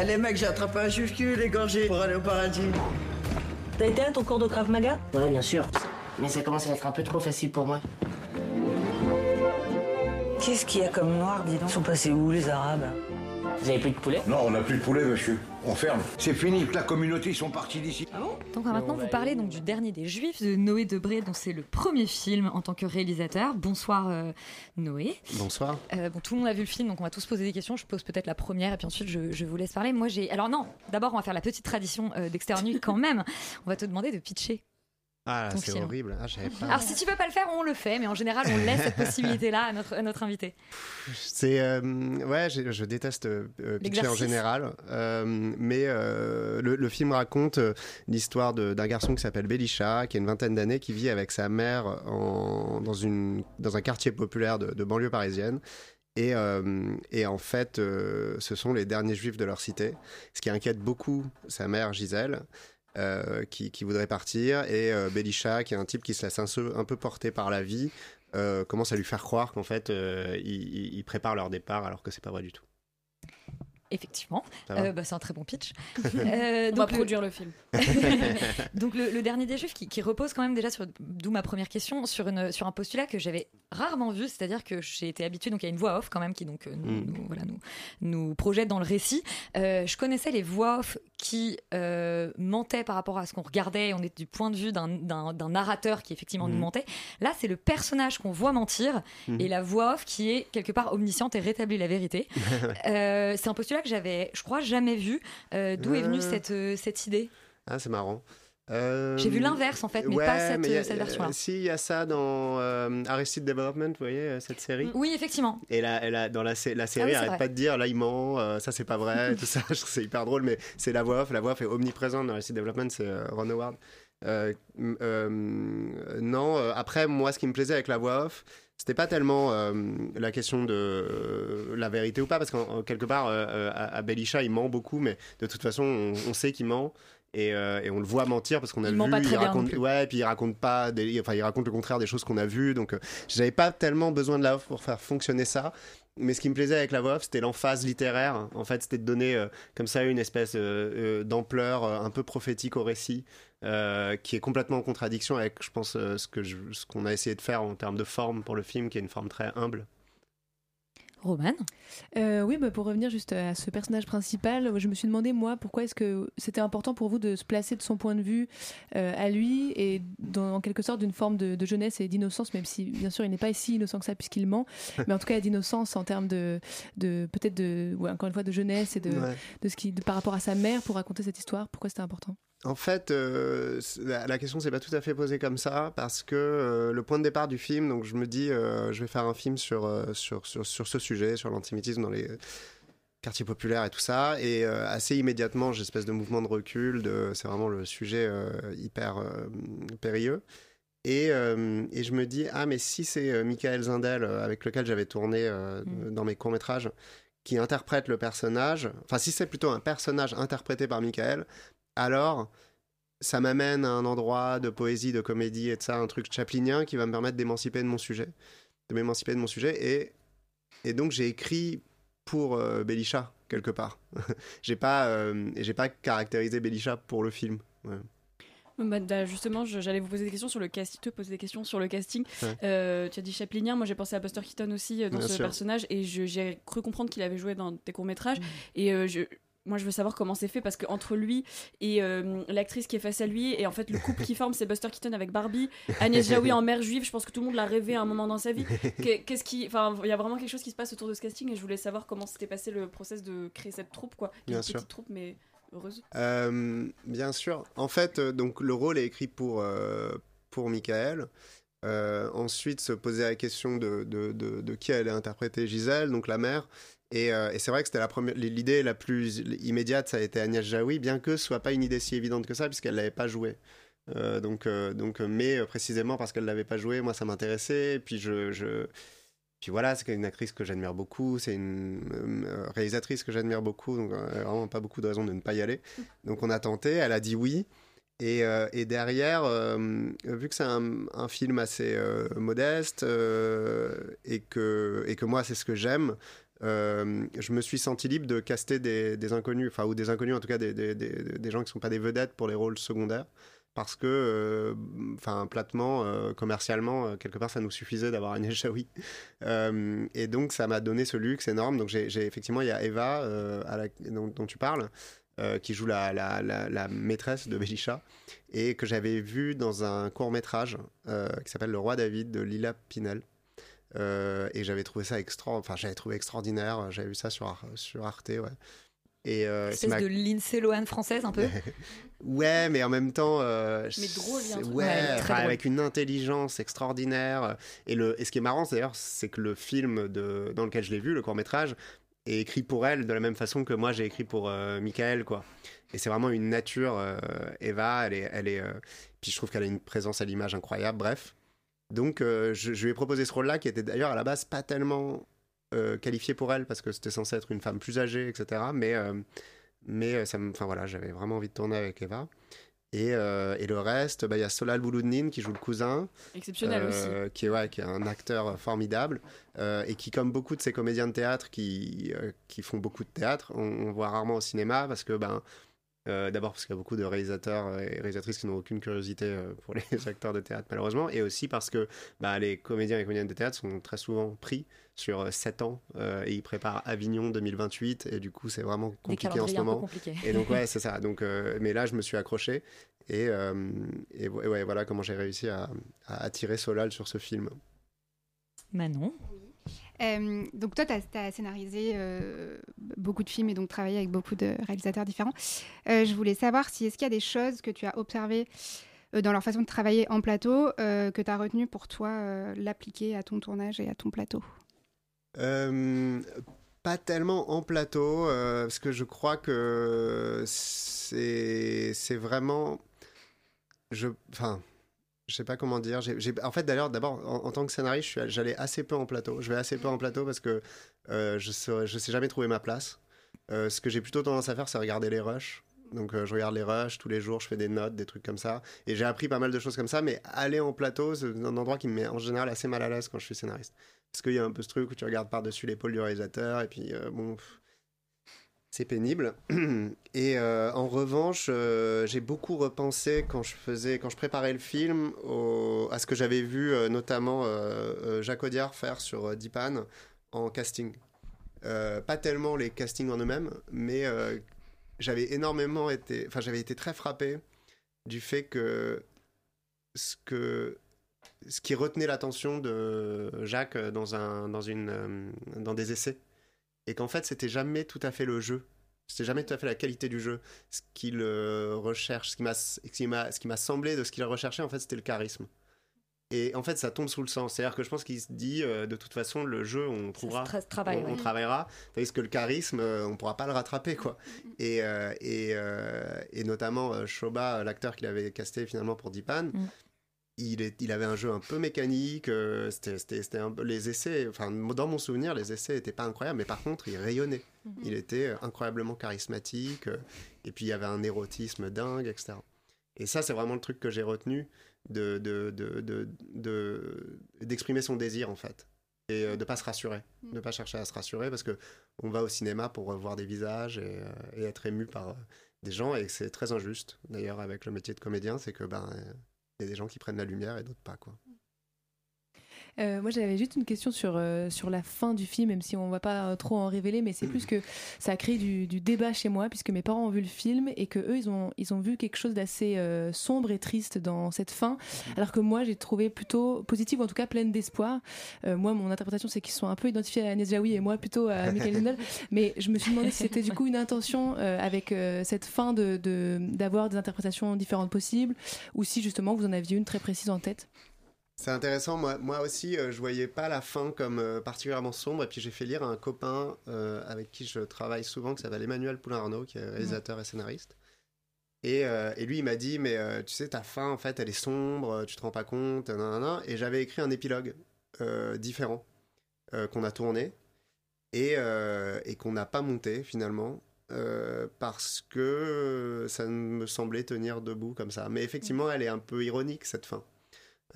S16: Eh les mecs, j'ai attrapé un juif qui égorgé pour aller au paradis.
S15: T'as été à ton cours de Krav Maga? Ouais, bien sûr. Mais ça commence à être un peu trop facile pour moi.
S16: Qu'est-ce qu'il y a comme noir, dis donc? Ils sont passés où les Arabes?
S15: Vous avez plus de poulet?
S17: Non, on n'a plus de poulet, monsieur. On ferme. C'est fini. La communauté, ils sont partis d'ici.
S1: Donc on va maintenant vous parler donc du dernier des Juifs de Noé Debré, dont c'est le premier film en tant que réalisateur. Bonsoir euh, Noé.
S18: Bonsoir.
S1: Euh, bon, tout le monde a vu le film, donc on va tous poser des questions. Je pose peut-être la première, et puis ensuite je, je vous laisse parler. Moi, j'ai. Alors non, d'abord on va faire la petite tradition euh, d'Extérieur quand même. On va te demander de pitcher.
S18: Ah, c'est horrible. Ah, pas.
S1: Alors si tu veux pas le faire, on le fait, mais en général on laisse cette possibilité-là à notre, à notre invité.
S18: C'est euh, ouais, je déteste euh, pitcher en général, euh, mais euh, le, le film raconte euh, l'histoire d'un garçon qui s'appelle Belisha, qui a une vingtaine d'années, qui vit avec sa mère en- dans une dans un quartier populaire de, de banlieue parisienne. Et, euh, et en fait, euh, ce sont les derniers juifs de leur cité, ce qui inquiète beaucoup sa mère Gisèle. Euh, qui, voudrait partir et euh, Belisha qui est un type qui se laisse un, peu- porter par la vie euh, commence à lui faire croire qu'en fait ils- ils préparent leur départ alors que c'est pas vrai du tout.
S1: Effectivement, Euh, bah, c'est un très bon pitch. Euh,
S4: On va
S1: donc,
S4: produire le film.
S1: donc le, le dernier des Juifs qui, qui repose quand même déjà sur, d'où ma première question, sur, une, sur un postulat que j'avais rarement vu, c'est-à-dire que j'ai été habituée, donc il y a une voix off quand même qui donc euh, nous,
S18: Mm.
S1: nous- voilà, nous, nous projette dans le récit. Euh, je connaissais les voix off qui euh, mentaient par rapport à ce qu'on regardait, on est du point de vue d'un, d'un- d'un narrateur qui effectivement nous
S18: Mm.
S1: mentait. Là, c'est le personnage qu'on voit mentir
S18: Mm.
S1: et la voix off qui est quelque part omnisciente et rétablit la vérité. Euh, c'est un postulat que j'avais, je crois, jamais vu. Euh, d'où est venue
S18: Ouais.
S1: cette, euh, cette idée?
S18: Ah c'est marrant. Euh,
S1: J'ai vu l'inverse, en fait, mais pas cette-
S18: mais a-
S1: cette version-là.
S18: Si il y a ça dans euh, Arrested Development, vous voyez euh, cette série.
S1: Oui, effectivement.
S18: Et là, elle a- dans la, sé- la série,
S1: Ah oui,
S18: arrête
S1: vrai.
S18: pas de dire là il ment, euh, ça c'est pas vrai, tout ça. Je trouve que c'est hyper drôle, mais c'est la voix off. La voix off est omniprésente dans Arrested Development, c'est euh, Ron Howard. Euh, euh, non, euh, après moi, ce qui me plaisait avec la voix off, c'était pas tellement euh, la question de euh, la vérité ou pas, parce qu'en en- quelque part, euh, à, à Belisha, il ment beaucoup, mais de toute façon, on, on sait qu'il ment. Et, euh, et on le voit mentir parce qu'on a
S1: Il
S18: vu, il raconte, ouais, et puis il raconte pas, des, enfin il raconte le contraire des choses qu'on a vues, donc euh, j'avais pas tellement besoin de la off pour faire fonctionner ça. Mais ce qui me plaisait avec la voix off, c'était l'emphase littéraire. En fait, c'était de donner euh, comme ça une espèce d'ampleur un peu prophétique au récit, qui est complètement en contradiction avec, je pense, ce que je- ce qu'on a essayé de faire en termes de forme pour le film, qui est une forme très humble.
S1: Roman
S8: Euh, oui, bah, pour revenir juste à ce personnage principal, je me suis demandé, moi, pourquoi est-ce que c'était important pour vous de se placer de son point de vue euh, à lui et dans, en quelque sorte d'une forme de, de jeunesse et d'innocence, même si bien sûr il n'est pas si innocent que ça puisqu'il ment, mais en tout cas d'innocence en termes de, de peut-être de, ouais, encore une fois, de jeunesse et de,
S18: Ouais.
S8: de ce qui, de- par rapport à sa mère pour raconter cette histoire. Pourquoi c'était important?
S18: En fait, euh, la, la question s'est pas tout à fait posée comme ça parce que euh, le point de départ du film, donc je me dis, euh, je vais faire un film sur, sur, sur, sur ce sujet, sur l'antisémitisme dans les quartiers populaires et tout ça, et assez immédiatement, j'ai espèce de mouvement de recul, de, c'est vraiment le sujet hyper périlleux. Et, et je me dis, ah, mais si c'est Michael Zindel, avec lequel j'avais tourné euh, dans mes courts-métrages, qui interprète le personnage, enfin, si c'est plutôt un personnage interprété par Michael, alors ça m'amène à un endroit de poésie, de comédie et de ça, un truc chaplinien qui va me permettre d'émanciper de mon sujet, de m'émanciper de mon sujet. Et, et donc j'ai écrit pour euh, Belisha, quelque part. j'ai pas, euh, et j'ai pas caractérisé Belisha pour le film. Ouais.
S4: Bah, bah, justement, j'allais vous poser des questions sur le casting, te poser des questions sur le casting.
S18: Ouais.
S4: Euh, tu as dit Chaplinien, moi j'ai pensé à Buster Keaton aussi euh, dans
S18: Bien
S4: ce
S18: sûr.
S4: personnage et je- j'ai cru comprendre qu'il avait joué dans tes courts métrages
S18: Mm.
S4: et euh, je moi, je veux savoir comment c'est fait parce que entre lui et euh, l'actrice qui est face à lui, et en fait, le couple qui forme, c'est Buster Keaton avec Barbie, Agnès Jaoui en mère juive. Je pense que tout le monde l'a rêvé à un moment dans sa vie. Qu'est- Qu'est-ce qui, enfin, il y a vraiment quelque chose qui se passe autour de ce casting, et je voulais savoir comment s'était passé le process de créer cette troupe, quoi.
S18: Bien
S4: une
S18: sûr.
S4: petite troupe, mais heureuse.
S18: Euh, bien sûr. En fait, euh, donc le rôle est écrit pour euh, pour Michael. Ensuite, se poser la question de, de, de, de qui allait interpréter Gisèle, donc la mère. Et, euh, et c'est vrai que c'était la première, l'idée la plus immédiate, ça a été Agnès Jaoui, bien que ce soit pas une idée si évidente que ça, puisqu'elle l'avait pas joué. Euh, donc, euh, donc, mais précisément parce qu'elle l'avait pas joué, moi ça m'intéressait. Et puis je, je, puis voilà, c'est une actrice que j'admire beaucoup, c'est une réalisatrice que j'admire beaucoup, donc vraiment pas beaucoup de raisons de ne pas y aller. Donc on a tenté, elle a dit oui. Et, euh, et derrière, euh, vu que c'est un, un film assez euh, modeste et, que, et que moi c'est ce que j'aime, euh, je me suis senti libre de caster des, inconnus, enfin ou des inconnus en tout cas des, des, des, gens qui ne sont pas des vedettes pour les rôles secondaires. Parce que, euh, enfin, platement, euh, commercialement, quelque part, ça nous suffisait d'avoir Agnès Jaoui. Et donc, ça m'a donné ce luxe énorme. Donc, j'ai effectivement, il y a Eva, dont, tu parles, qui joue la, la, la, maîtresse de Belisha, et que j'avais vu dans un court métrage qui s'appelle Le Roi David de Lila Pinel. Euh, et j'avais trouvé ça extra, enfin j'avais trouvé extraordinaire. J'avais vu ça sur, Ar- sur Arte, ouais. Et euh, c'est ma-
S1: de Lindsay Lohan française un peu.
S18: Ouais, mais en même temps, euh,
S1: Mais drôle, truc.
S18: ouais,
S1: Ouais, drôle.
S18: avec une intelligence extraordinaire. Et le, et ce qui est marrant, d'ailleurs, c'est que le film de, dans lequel je l'ai vu, le court métrage, est écrit pour elle de la même façon que moi j'ai écrit pour euh, Michael, quoi. Et c'est vraiment une nature. euh, Eva, elle est, elle est. euh, puis je trouve qu'elle a une présence à l'image incroyable. Bref. Donc, euh, je, je lui ai proposé ce rôle-là, qui était d'ailleurs à la base pas tellement euh, qualifié pour elle, parce que c'était censé être une femme plus âgée, etc. Mais, euh, mais ça me, enfin voilà, j'avais vraiment envie de tourner avec Eva. Et, et le reste, bah, il y a Solal Bouloudnine qui joue le cousin.
S4: Exceptionnel
S18: euh, Qui est, ouais, qui est un acteur formidable. et qui, comme beaucoup de ces comédiens de théâtre qui, qui font beaucoup de théâtre, on, on voit rarement au cinéma parce que, ben, euh, d'abord parce qu'il y a beaucoup de réalisateurs et réalisatrices qui n'ont aucune curiosité euh, pour les acteurs de théâtre, malheureusement. Et aussi parce que bah, les comédiens et comédiennes de théâtre sont très souvent pris sur 7 ans euh, et ils préparent Avignon 2028 et du coup c'est vraiment compliqué en ce moment. Et donc ouais c'est ça. Donc euh, mais là je me suis accroché et, et ouais, ouais, voilà comment j'ai réussi à, à attirer Solal sur ce film.
S1: Manon.
S11: Donc toi, tu as, scénarisé euh, beaucoup de films et donc travaillé avec beaucoup de réalisateurs différents. Euh, je voulais savoir si est-ce qu'il y a des choses que tu as observées euh, dans leur façon de travailler en plateau que tu as retenu pour toi l'appliquer à ton tournage et à ton plateau?
S18: Pas tellement en plateau, parce que je crois que c'est vraiment. Je sais pas comment dire. En fait, d'ailleurs, d'abord, en, tant que scénariste, j'allais assez peu en plateau. Je vais assez peu en plateau parce que euh, je je sais jamais trouver ma place. Euh, ce que j'ai plutôt tendance à faire, c'est regarder les rushs. Donc, euh, je regarde les rushs tous les jours, je fais des notes, des trucs comme ça. Et j'ai appris pas mal de choses comme ça, mais aller en plateau, c'est un endroit qui me met en général assez mal à l'aise quand je suis scénariste. Parce qu'il y a un peu ce truc où tu regardes par-dessus l'épaule du réalisateur, et puis bon, pénible. Et euh, en revanche, euh, j'ai beaucoup repensé quand je faisais, quand je préparais le film, à ce que j'avais vu euh, notamment Jacques Audiard faire sur Dipan en casting. Pas tellement les castings en eux-mêmes, mais j'avais énormément été, enfin j'avais été très frappé du fait que ce que ce qui retenait l'attention de Jacques dans un dans une dans des essais et qu'en fait c'était jamais tout à fait le jeu. C'était jamais tout à fait la qualité du jeu. Ce qu'il euh, recherche ce qui m'a ce qui m'a semblé de ce qu'il recherchait en fait c'était le charisme. Et en fait ça tombe sous le sens. C'est à dire que je pense qu'il se dit euh, de toute façon le jeu on trouvera
S1: travaille,
S18: on, on
S1: ouais.
S18: travaillera. Tandis que le charisme euh, on pourra pas le rattraper quoi. Et euh, et, et notamment Shoba l'acteur qu'il avait casté finalement pour Dipan
S1: Mm.
S18: Il, est, il avait un jeu un peu mécanique, euh, c'était, un peu- les essais, enfin dans mon souvenir, les essais n'étaient pas incroyables, mais par contre, il rayonnait.
S1: Mhm.
S18: Il était euh, incroyablement charismatique, euh, et puis il y avait un érotisme dingue, etc. Et ça, c'est vraiment le truc que j'ai retenu de, de, de, de- de- d'exprimer son désir, en fait. Et euh, de pas se rassurer, de pas chercher à se rassurer, parce que on va au cinéma pour voir des visages et, et être ému par des gens, et c'est très injuste. D'ailleurs, avec le métier de comédien, c'est que ben il y a des gens qui prennent la lumière et d'autres pas, quoi.
S8: Euh, moi, j'avais juste une question sur, euh, sur la fin du film, même si on ne va pas euh, trop en révéler, mais c'est plus que ça a créé du, du débat chez moi, puisque mes parents ont vu le film et que eux, ils ont, ils ont vu quelque chose d'assez euh, sombre et triste dans cette fin, alors que moi, j'ai trouvé plutôt positive, ou en tout cas pleine d'espoir. Moi, mon interprétation, c'est qu'ils sont un peu identifiés à Agnès Jaoui et moi plutôt à Michael Lindell, mais je me suis demandé si c'était du coup une intention avec cette fin de, de- d'avoir des interprétations différentes possibles, ou si justement vous en aviez une très précise en tête.
S18: C'est intéressant, moi, moi aussi, euh, je voyais pas la fin comme euh, particulièrement sombre, et puis j'ai fait lire à un copain euh, avec qui je travaille souvent, qui s'appelle Emmanuel Poulain-Arnaud, qui est réalisateur et scénariste. Et, euh, et lui, il m'a dit, mais tu sais, ta fin, en fait, elle est sombre, tu te rends pas compte, nanana. et j'avais écrit un épilogue différent qu'on a tourné et, et qu'on n'a pas monté finalement. euh, parce que ça me semblait tenir debout comme ça. Mais effectivement, elle est un peu ironique cette fin.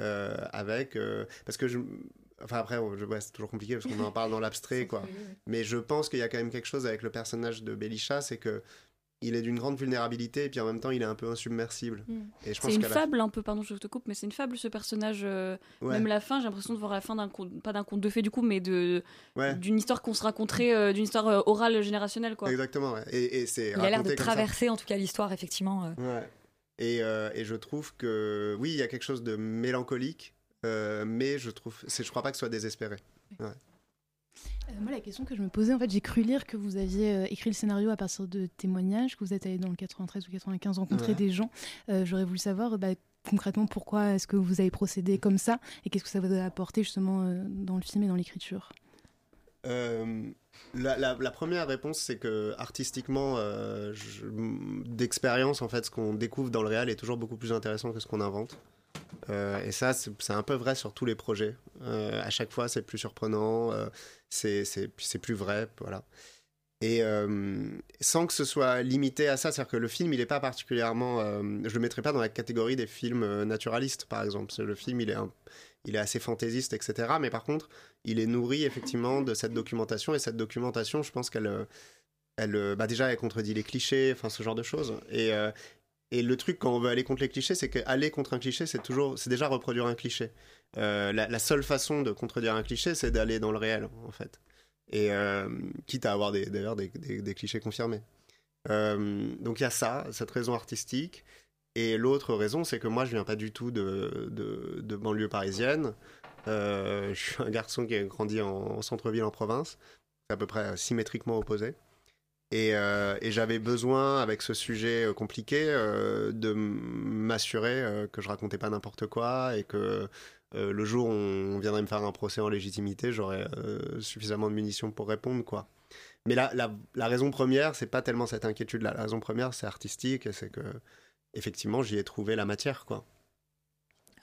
S18: Euh, avec euh, parce que je enfin après ouais, c'est toujours compliqué parce qu'on en parle dans l'abstrait quoi mais je pense qu'il y a quand même quelque chose avec le personnage de Belisha c'est que il est d'une grande vulnérabilité et puis en même temps il est un peu insubmersible et je pense
S4: C'est une
S18: la-
S4: fable un peu, pardon, je te coupe, mais c'est une fable ce personnage. euh,
S18: Ouais.
S4: Même la fin, j'ai l'impression de voir la fin d'un conte, pas d'un conte de fées du coup, mais de
S18: Ouais.
S4: d'une histoire qu'on se raconterait, euh, d'une histoire euh, orale générationnelle quoi.
S18: exactement ouais. et, et c'est
S1: Il a l'air de
S18: ça.
S1: traverser en tout cas l'histoire, effectivement. euh.
S18: Et, euh, et je trouve que oui, il y a quelque chose de mélancolique, euh, mais je trouve, je crois pas que ce soit désespéré. Ouais.
S9: Euh, moi, la question que je me posais, en fait, j'ai cru lire que vous aviez écrit le scénario à partir de témoignages, que vous êtes allé dans le 93 ou 95 rencontrer
S18: Ouais.
S9: des gens. J'aurais voulu savoir bah, concrètement pourquoi est-ce que vous avez procédé comme ça et qu'est-ce que ça vous a apporté justement dans le film et dans l'écriture?
S18: Euh, la, première réponse, c'est que artistiquement, euh, d'expérience, en fait, ce qu'on découvre dans le réel est toujours beaucoup plus intéressant que ce qu'on invente. Euh, et ça, c'est un peu vrai sur tous les projets. À chaque fois, c'est plus surprenant, c'est plus vrai, voilà. Et sans que ce soit limité à ça, c'est-à-dire que le film, il n'est pas particulièrement. je le mettrais pas dans la catégorie des films naturalistes, par exemple. Le film, il est, un- il est assez fantaisiste, etc. Mais par contre, il est nourri effectivement de cette documentation. Et cette documentation, je pense qu'elle. Elle, euh, bah déjà, elle contredit les clichés, enfin ce genre de choses. Et, euh, et le truc quand on veut aller contre les clichés, c'est qu'aller contre un cliché, c'est toujours, c'est déjà reproduire un cliché. Euh, la, seule façon de contredire un cliché, c'est d'aller dans le réel, en fait. Et quitte à avoir d'ailleurs des, des- clichés confirmés. Donc il y a ça, cette raison artistique. Et l'autre raison, c'est que moi, je viens pas du tout de, de banlieue parisienne. Euh, je suis un garçon qui a grandi en, en centre-ville en province. C'est à peu près symétriquement opposé. Et, euh, et j'avais besoin, avec ce sujet euh, compliqué, euh, de m'assurer euh, que je racontais pas n'importe quoi et que euh, le jour où on viendrait me faire un procès en légitimité, j'aurais euh, suffisamment de munitions pour répondre, quoi. Mais la, la, la raison première, c'est pas tellement cette inquiétude-là. La raison première, c'est artistique et c'est que, effectivement, j'y ai trouvé la matière, quoi.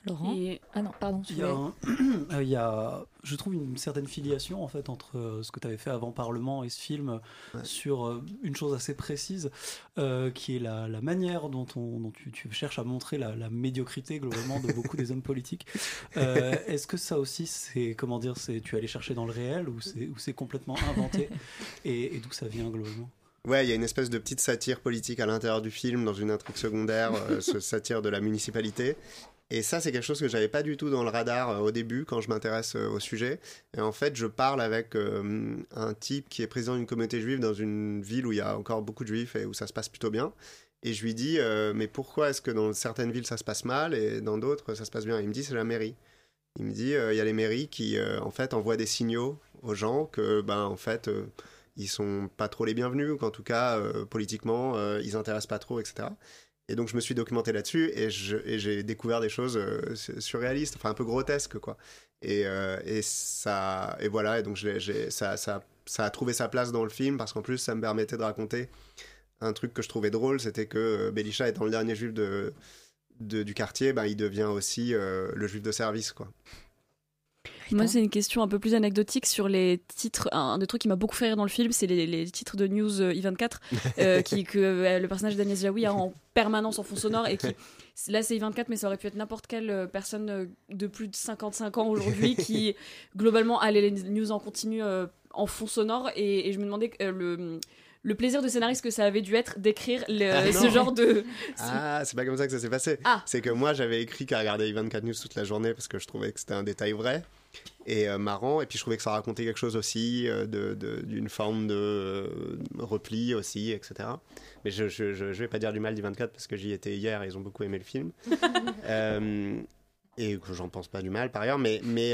S1: Laurent Ah non, pardon.
S2: Il y, a
S1: voulais-
S2: un- euh, il y a, je trouve, une certaine filiation en fait entre euh, ce que tu avais fait avant Parlement et ce film euh, sur euh, une chose assez précise, euh, qui est la, la manière dont, on, dont tu, tu cherches à montrer la, la médiocrité globalement de beaucoup des hommes politiques. Euh, Est-ce que ça aussi, c'est comment dire, c'est tu es allé chercher dans le réel ou c'est ou c'est complètement inventé et, et d'où ça vient globalement?
S18: Ouais, il y a une espèce de petite satire politique à l'intérieur du film, dans une intrigue secondaire, euh, ce satire de la municipalité. Et ça, c'est quelque chose que j'avais pas du tout dans le radar euh, au début quand je m'intéresse euh, au sujet. Et en fait, je parle avec euh, un type qui est président d'une communauté juive dans une ville où il y a encore beaucoup de juifs et où ça se passe plutôt bien. Et je lui dis, mais pourquoi est-ce que dans certaines villes ça se passe mal et dans d'autres ça se passe bien? Il me dit, c'est la mairie. Il me dit, il y a les mairies qui, en fait, envoient des signaux aux gens que, ben, en fait, ils sont pas trop les bienvenus, ou qu'en tout cas, politiquement, ils intéressent pas trop, etc. Et donc, je me suis documenté là-dessus et j'ai découvert des choses euh, su- surréalistes, enfin un peu grotesques, quoi. Et, euh, ça, et voilà, et donc ça, a trouvé sa place dans le film parce qu'en plus, ça me permettait de raconter un truc que je trouvais drôle, c'était que euh, Belisha étant le dernier juif de, du quartier, ben, il devient aussi le juif de service, quoi.
S4: Moi, c'est une question un peu plus anecdotique sur les titres. Un, des trucs qui m'a beaucoup fait rire dans le film, c'est les, les titres de news euh, I24 euh, qui, que euh, le personnage d'Agnès Jaoui a en permanence en fond sonore et qui. Là, c'est I24, mais ça aurait pu être n'importe quelle personne de plus de 55 ans aujourd'hui qui, globalement, a les news en continu euh, en fond sonore. Et, et je me demandais le, le plaisir de scénariste que ça avait dû être d'écrire
S18: Ah,
S4: ce genre de.
S18: Ah, c'est pas comme ça que ça s'est passé.
S4: Ah.
S18: C'est que moi, j'avais écrit qu'à regarder 24 News toute la journée parce que je trouvais que c'était un détail vrai et euh, marrant. Et puis je trouvais que ça racontait quelque chose aussi euh, de- de- d'une forme de euh, repli aussi, etc. Mais je, je, vais pas dire du mal d'I24 parce que j'y étais hier et ils ont beaucoup aimé le film. Et que j'en pense pas du mal par ailleurs, mais, mais,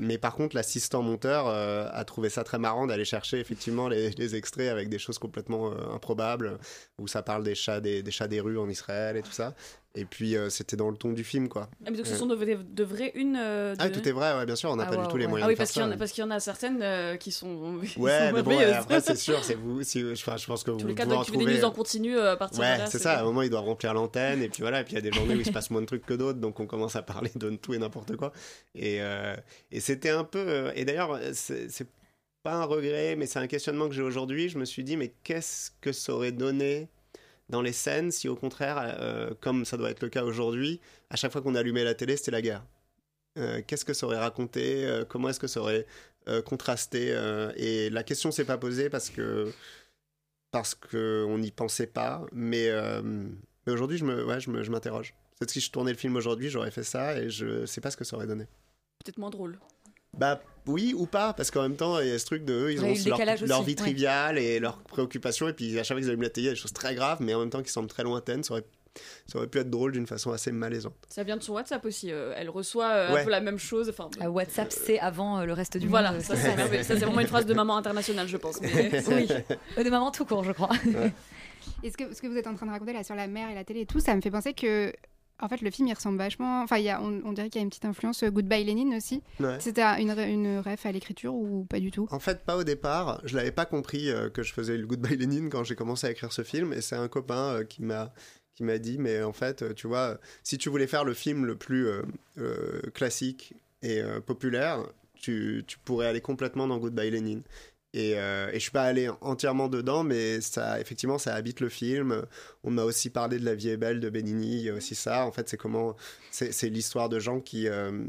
S18: mais par contre, l'assistant monteur a trouvé ça très marrant d'aller chercher effectivement les, les extraits avec des choses complètement improbables, où ça parle des chats des, des chats des rues en Israël et tout ça. Et puis euh, c'était dans le ton du film, quoi.
S4: Ah, mais donc, ce sont de, vraies une. euh,
S18: Ah, tout est vrai, ouais, bien sûr, on n'a
S4: Ah,
S18: pas du tout les moyens
S4: Ah oui,
S18: de faire
S4: parce qu'il y en
S18: ça.
S4: a, parce qu'il y en a certaines euh, qui sont. qui
S18: Ouais,
S4: sont
S18: mais bon, ouais, après, c'est sûr, c'est vous. Si, enfin, je pense que
S4: Tous
S18: vous
S4: les cas, donc tu fais des
S18: trouver-
S4: news en continu euh, à partir
S18: Ouais,
S4: de là.
S18: c'est ça. À un moment, ils doivent remplir l'antenne, et puis voilà. Et puis il y a des journées où il se passe moins de trucs que d'autres, donc on commence à parler de tout et n'importe quoi. Et, et c'était un peu. Et d'ailleurs, c'est pas un regret, mais c'est un questionnement que j'ai aujourd'hui. Je me suis dit, mais qu'est-ce que ça aurait donné dans les scènes si au contraire, euh, comme ça doit être le cas aujourd'hui, à chaque fois qu'on allumait la télé, c'était la guerre Euh, Qu'est-ce que ça aurait raconté Euh, Comment est-ce que ça aurait contrasté Et la question s'est pas posée parce que parce qu'on n'y pensait pas. Mais, mais aujourd'hui, je me, ouais, je me- je m'interroge. Peut-être que si je tournais le film aujourd'hui, j'aurais fait ça et je sais pas ce que ça aurait donné.
S4: Peut-être moins drôle.
S18: Bah oui ou pas, parce qu'en même temps, il y a ce truc de eux, ils
S4: Ouais,
S18: ont
S4: le
S18: leur, vie
S4: ouais.
S18: triviale et leurs préoccupations, et puis à chaque fois qu'ils allument la télé, il y a des choses très graves, mais en même temps qui semblent très lointaines, ça aurait, ça aurait pu être drôle d'une façon assez malaisante.
S4: Ça vient de son WhatsApp aussi. euh, elle reçoit euh, un peu la même chose. Enfin,
S1: Euh, WhatsApp, c'est avant euh, le reste du
S4: voilà,
S1: monde.
S4: ça c'est merveilleux. Ça, c'est vraiment une phrase de maman internationale, je pense. mais-
S1: oui, Euh, de maman tout court, je crois.
S11: Et ce que, ce que vous êtes en train de raconter là sur la mer et la télé et tout, ça me fait penser que, en fait, le film il ressemble vachement. Enfin, il y a, on, on dirait qu'il y a une petite influence euh, Goodbye Lénine aussi.
S18: Ouais.
S11: C'était un- une, une ref à l'écriture ou pas du tout?
S18: En fait, pas au départ. Je l'avais pas compris euh, que je faisais le Goodbye Lenin quand j'ai commencé à écrire ce film. Et c'est un copain euh, qui m'a qui m'a dit, mais en fait, tu vois, si tu voulais faire le film le plus euh, classique et populaire, tu, tu pourrais aller complètement dans Goodbye Lenin. Et, euh, et je suis pas allé entièrement dedans, mais ça, effectivement, ça habite le film. On m'a aussi parlé de La vie est belle de Benigni, il y a aussi ça. En fait, c'est comment, c'est c'est l'histoire de gens qui euh,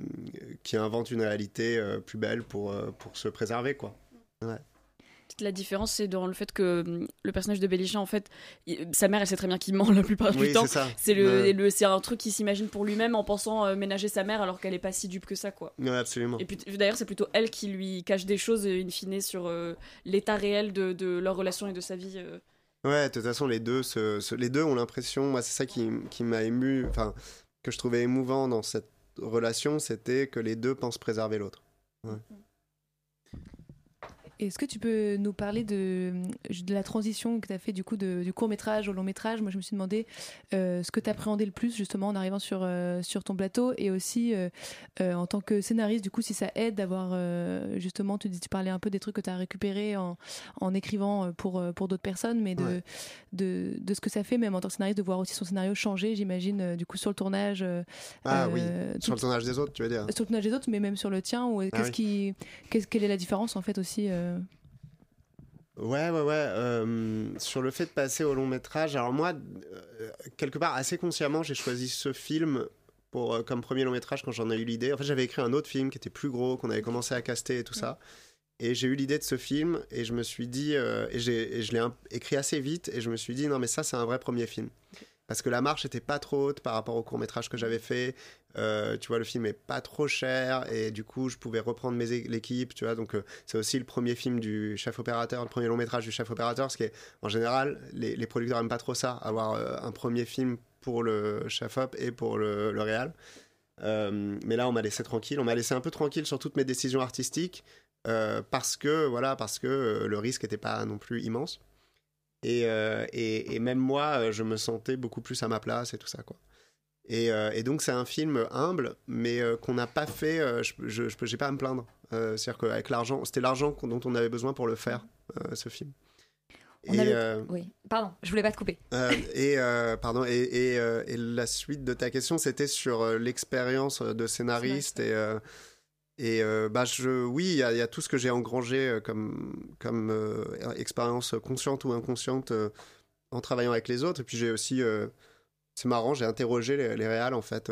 S18: qui inventent une réalité euh, plus belle pour euh, pour se préserver, quoi. Ouais.
S4: La différence, c'est dans le fait que hum, le personnage de Belisha, en fait, il- sa mère, elle sait très bien qu'il ment la plupart du
S18: Oui,
S4: temps.
S18: c'est
S4: le,
S18: Ouais.
S4: le- c'est un truc qu'il s'imagine pour lui-même en pensant euh, ménager sa mère alors qu'elle est pas si dupe que ça, quoi.
S18: Ouais, absolument.
S4: Et puis d'ailleurs, c'est plutôt elle qui lui cache des choses, euh, in fine, sur euh, l'état réel de, de leur relation et de sa vie. euh.
S18: Ouais, de toute façon, les deux, se- se- les deux ont l'impression, moi, c'est ça qui, qui m'a ému, enfin, que je trouvais émouvant dans cette relation, c'était que les deux pensent préserver l'autre. Ouais.
S8: Est-ce que tu peux nous parler de, de la transition que tu as fait du coup de- du court métrage au long métrage Moi, je me suis demandé euh, ce que tu appréhendais le plus justement en arrivant sur, euh, sur ton plateau et aussi euh, en tant que scénariste, du coup, si ça aide d'avoir justement, tu, dis- tu parlais un peu des trucs que tu as récupérés en, en écrivant pour, pour d'autres personnes, mais de,
S18: Ouais.
S8: de, de ce que ça fait, même en tant que scénariste, de voir aussi son scénario changer, j'imagine, du coup, sur le tournage.
S18: Ah oui, sur le tournage des autres, tu veux dire
S8: sur le tournage des autres, mais même sur le tien, ou
S18: Ah
S8: qu'est-ce
S18: oui.
S8: qui, qu'est-ce, quelle est la différence en fait aussi euh,
S18: Ouais, ouais, ouais. euh, sur le fait de passer au long métrage, alors moi, euh, quelque part, assez consciemment, j'ai choisi ce film pour, euh, comme premier long métrage quand j'en ai eu l'idée. En fait, j'avais écrit un autre film qui était plus gros, qu'on avait commencé à caster et tout ça. Et j'ai eu l'idée de ce film et je me suis dit, euh, et, et je l'ai écrit assez vite et je me suis dit, non, mais ça, c'est un vrai premier film. Parce que la marche était pas trop haute par rapport au court métrage que j'avais fait. Euh, tu vois, le film est pas trop cher et du coup, je pouvais reprendre mes l'équipe. Tu vois, donc euh, c'est aussi le premier film du chef opérateur, le premier long métrage du chef opérateur, ce qui est en général, les, producteurs aiment pas trop ça, avoir euh, un premier film pour le chef op et pour le, le réal. Mais là, on m'a laissé tranquille. On m'a laissé un peu tranquille sur toutes mes décisions artistiques parce que voilà, parce que le risque n'était pas non plus immense. Et, euh, et, et même moi, euh, je me sentais beaucoup plus à ma place et tout ça, quoi. Et, euh, et donc, c'est un film humble, mais qu'on n'a pas fait. je je, je peux- j'ai pas à me plaindre. C'est-à-dire qu'avec l'argent, c'était l'argent dont on avait besoin pour le faire, ce film. Et,
S1: le-
S18: euh,
S1: Oui, pardon, je voulais pas te couper.
S18: euh, et euh, pardon et, et, et la suite de ta question c'était sur l'expérience de scénariste et et euh, bah je oui il y, a- il y a tout ce que j'ai engrangé euh, comme comme euh, expérience consciente ou inconsciente euh, en travaillant avec les autres et puis j'ai aussi c'est marrant j'ai interrogé les, les réals en fait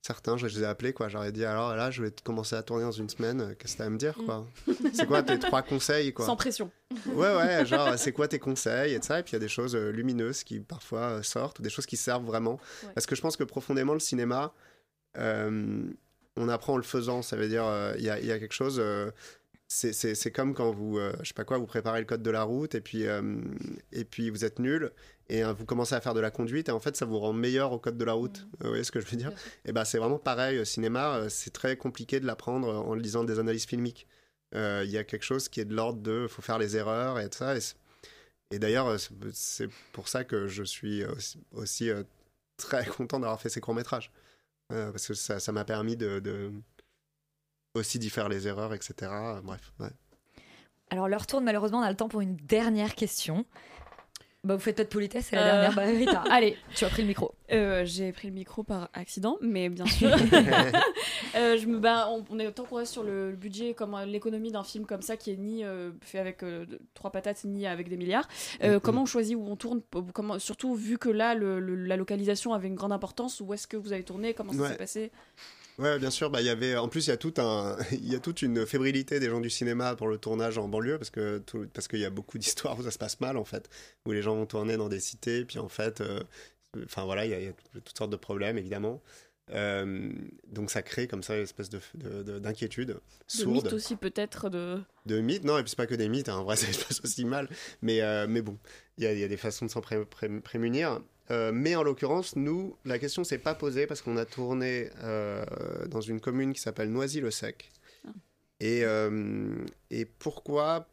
S18: certains je les ai appelés quoi j'aurais dit alors là je vais commencer à tourner dans une semaine qu'est-ce que t'as à me dire quoi? C'est quoi tes trois conseils quoi?
S4: Sans pression.
S18: Ouais, ouais, genre, c'est quoi tes conseils et de ça. Et puis il y a des choses lumineuses qui parfois sortent, ou des choses qui servent vraiment.
S4: Ouais.
S18: Parce que je pense que profondément, le cinéma, on apprend en le faisant. Ça veut dire, euh, il y, a, il y a quelque chose. euh, c'est- comme quand vous, euh, je sais pas quoi, vous préparez le code de la route et puis, euh, et puis vous êtes nul et euh, vous commencez à faire de la conduite et en fait ça vous rend meilleur au code de la route. Euh, vous voyez ce que je veux dire? Et ben c'est vraiment pareil. Au cinéma, c'est très compliqué de l'apprendre en lisant des analyses filmiques. Il y a quelque chose qui est de l'ordre de faut faire les erreurs et tout ça. Et, d'ailleurs, c'est- pour ça que je suis aussi, aussi, très content d'avoir fait ces courts-métrages. Euh, parce que ça m'a permis de, aussi d'y faire les erreurs, etc. Bref, ouais.
S1: Alors, l'heure tourne, malheureusement, on a le temps pour une dernière question. Bah, vous faites pas de politesse, c'est la
S4: Euh,
S1: dernière. Bah, Rita, allez, tu as pris le micro.
S4: Euh, j'ai pris le micro par accident, mais bien sûr. Euh, je me, bah, on, on est tant qu'on reste sur le, le budget, comme euh, l'économie d'un film comme ça qui est ni euh, fait avec euh, trois patates ni avec des milliards. Euh,
S18: Mhm.
S4: Comment on choisit où on tourne comment, Surtout vu que là, le- le- la localisation avait une grande importance. Où est-ce que vous avez tourné Comment ça
S18: Ouais.
S4: s'est passé?
S18: Ouais, bien sûr. Bah, il y avait, en plus, il y a tout un, il y a toute une fébrilité des gens du cinéma pour le tournage en banlieue parce que tout- parce qu'il y a beaucoup d'histoires où ça se passe mal en fait, où les gens vont tourner dans des cités, puis en fait, euh, enfin voilà, il y, a- il y a toutes sortes de problèmes évidemment. Euh, donc ça crée comme ça une espèce de de- de- d'inquiétude
S4: De
S18: sourde.
S4: mythe aussi peut-être de.
S18: De mythes, non, et puis c'est pas que des mythes, hein, en vrai ça se passe aussi mal, mais, euh, mais bon, il y a, il y a des façons de s'en pré- pré- prémunir. Euh, mais en l'occurrence, nous, la question s'est pas posée parce qu'on a tourné euh, dans une commune qui s'appelle Noisy-le-Sec. Et, euh, et pourquoi?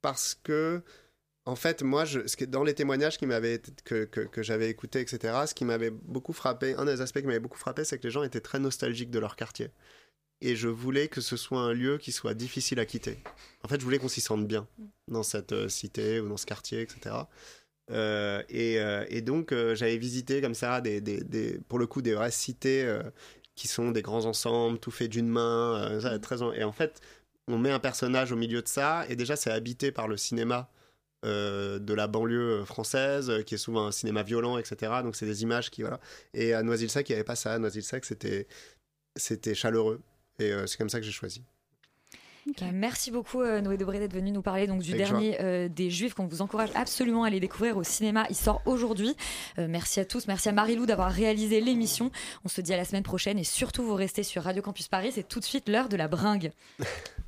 S18: Parce que, en fait, moi, je, ce dans les témoignages qui que, que, que j'avais écoutés, etc., ce qui m'avait beaucoup frappé, un des aspects qui m'avait beaucoup frappé, c'est que les gens étaient très nostalgiques de leur quartier et je voulais que ce soit un lieu qui soit difficile à quitter. En fait, je voulais qu'on s'y sente bien dans cette cité ou dans ce quartier, etc. Euh, et, euh, et donc, euh, j'avais visité comme ça, des, pour le coup, des vraies cités euh, qui sont des grands ensembles, tout fait d'une main. ça, Et en fait, on met un personnage au milieu de ça, et déjà, c'est habité par le cinéma. de la banlieue française, qui est souvent un cinéma violent, etc. Donc c'est des images qui voilà. Et à Noisy-le-Sec, il n'y avait pas ça. À Noisy-le-Sec, c'était c'était chaleureux. Et c'est comme ça que j'ai choisi.
S1: Euh, Merci beaucoup euh, Noé Debré d'être venu nous parler donc du
S18: Avec
S1: dernier euh, des Juifs qu'on vous encourage absolument à aller découvrir au cinéma. Il sort aujourd'hui. Euh, merci à tous, merci à Marilou d'avoir réalisé l'émission. On se dit à la semaine prochaine et surtout vous restez sur Radio Campus Paris. C'est tout de suite l'heure de la bringue.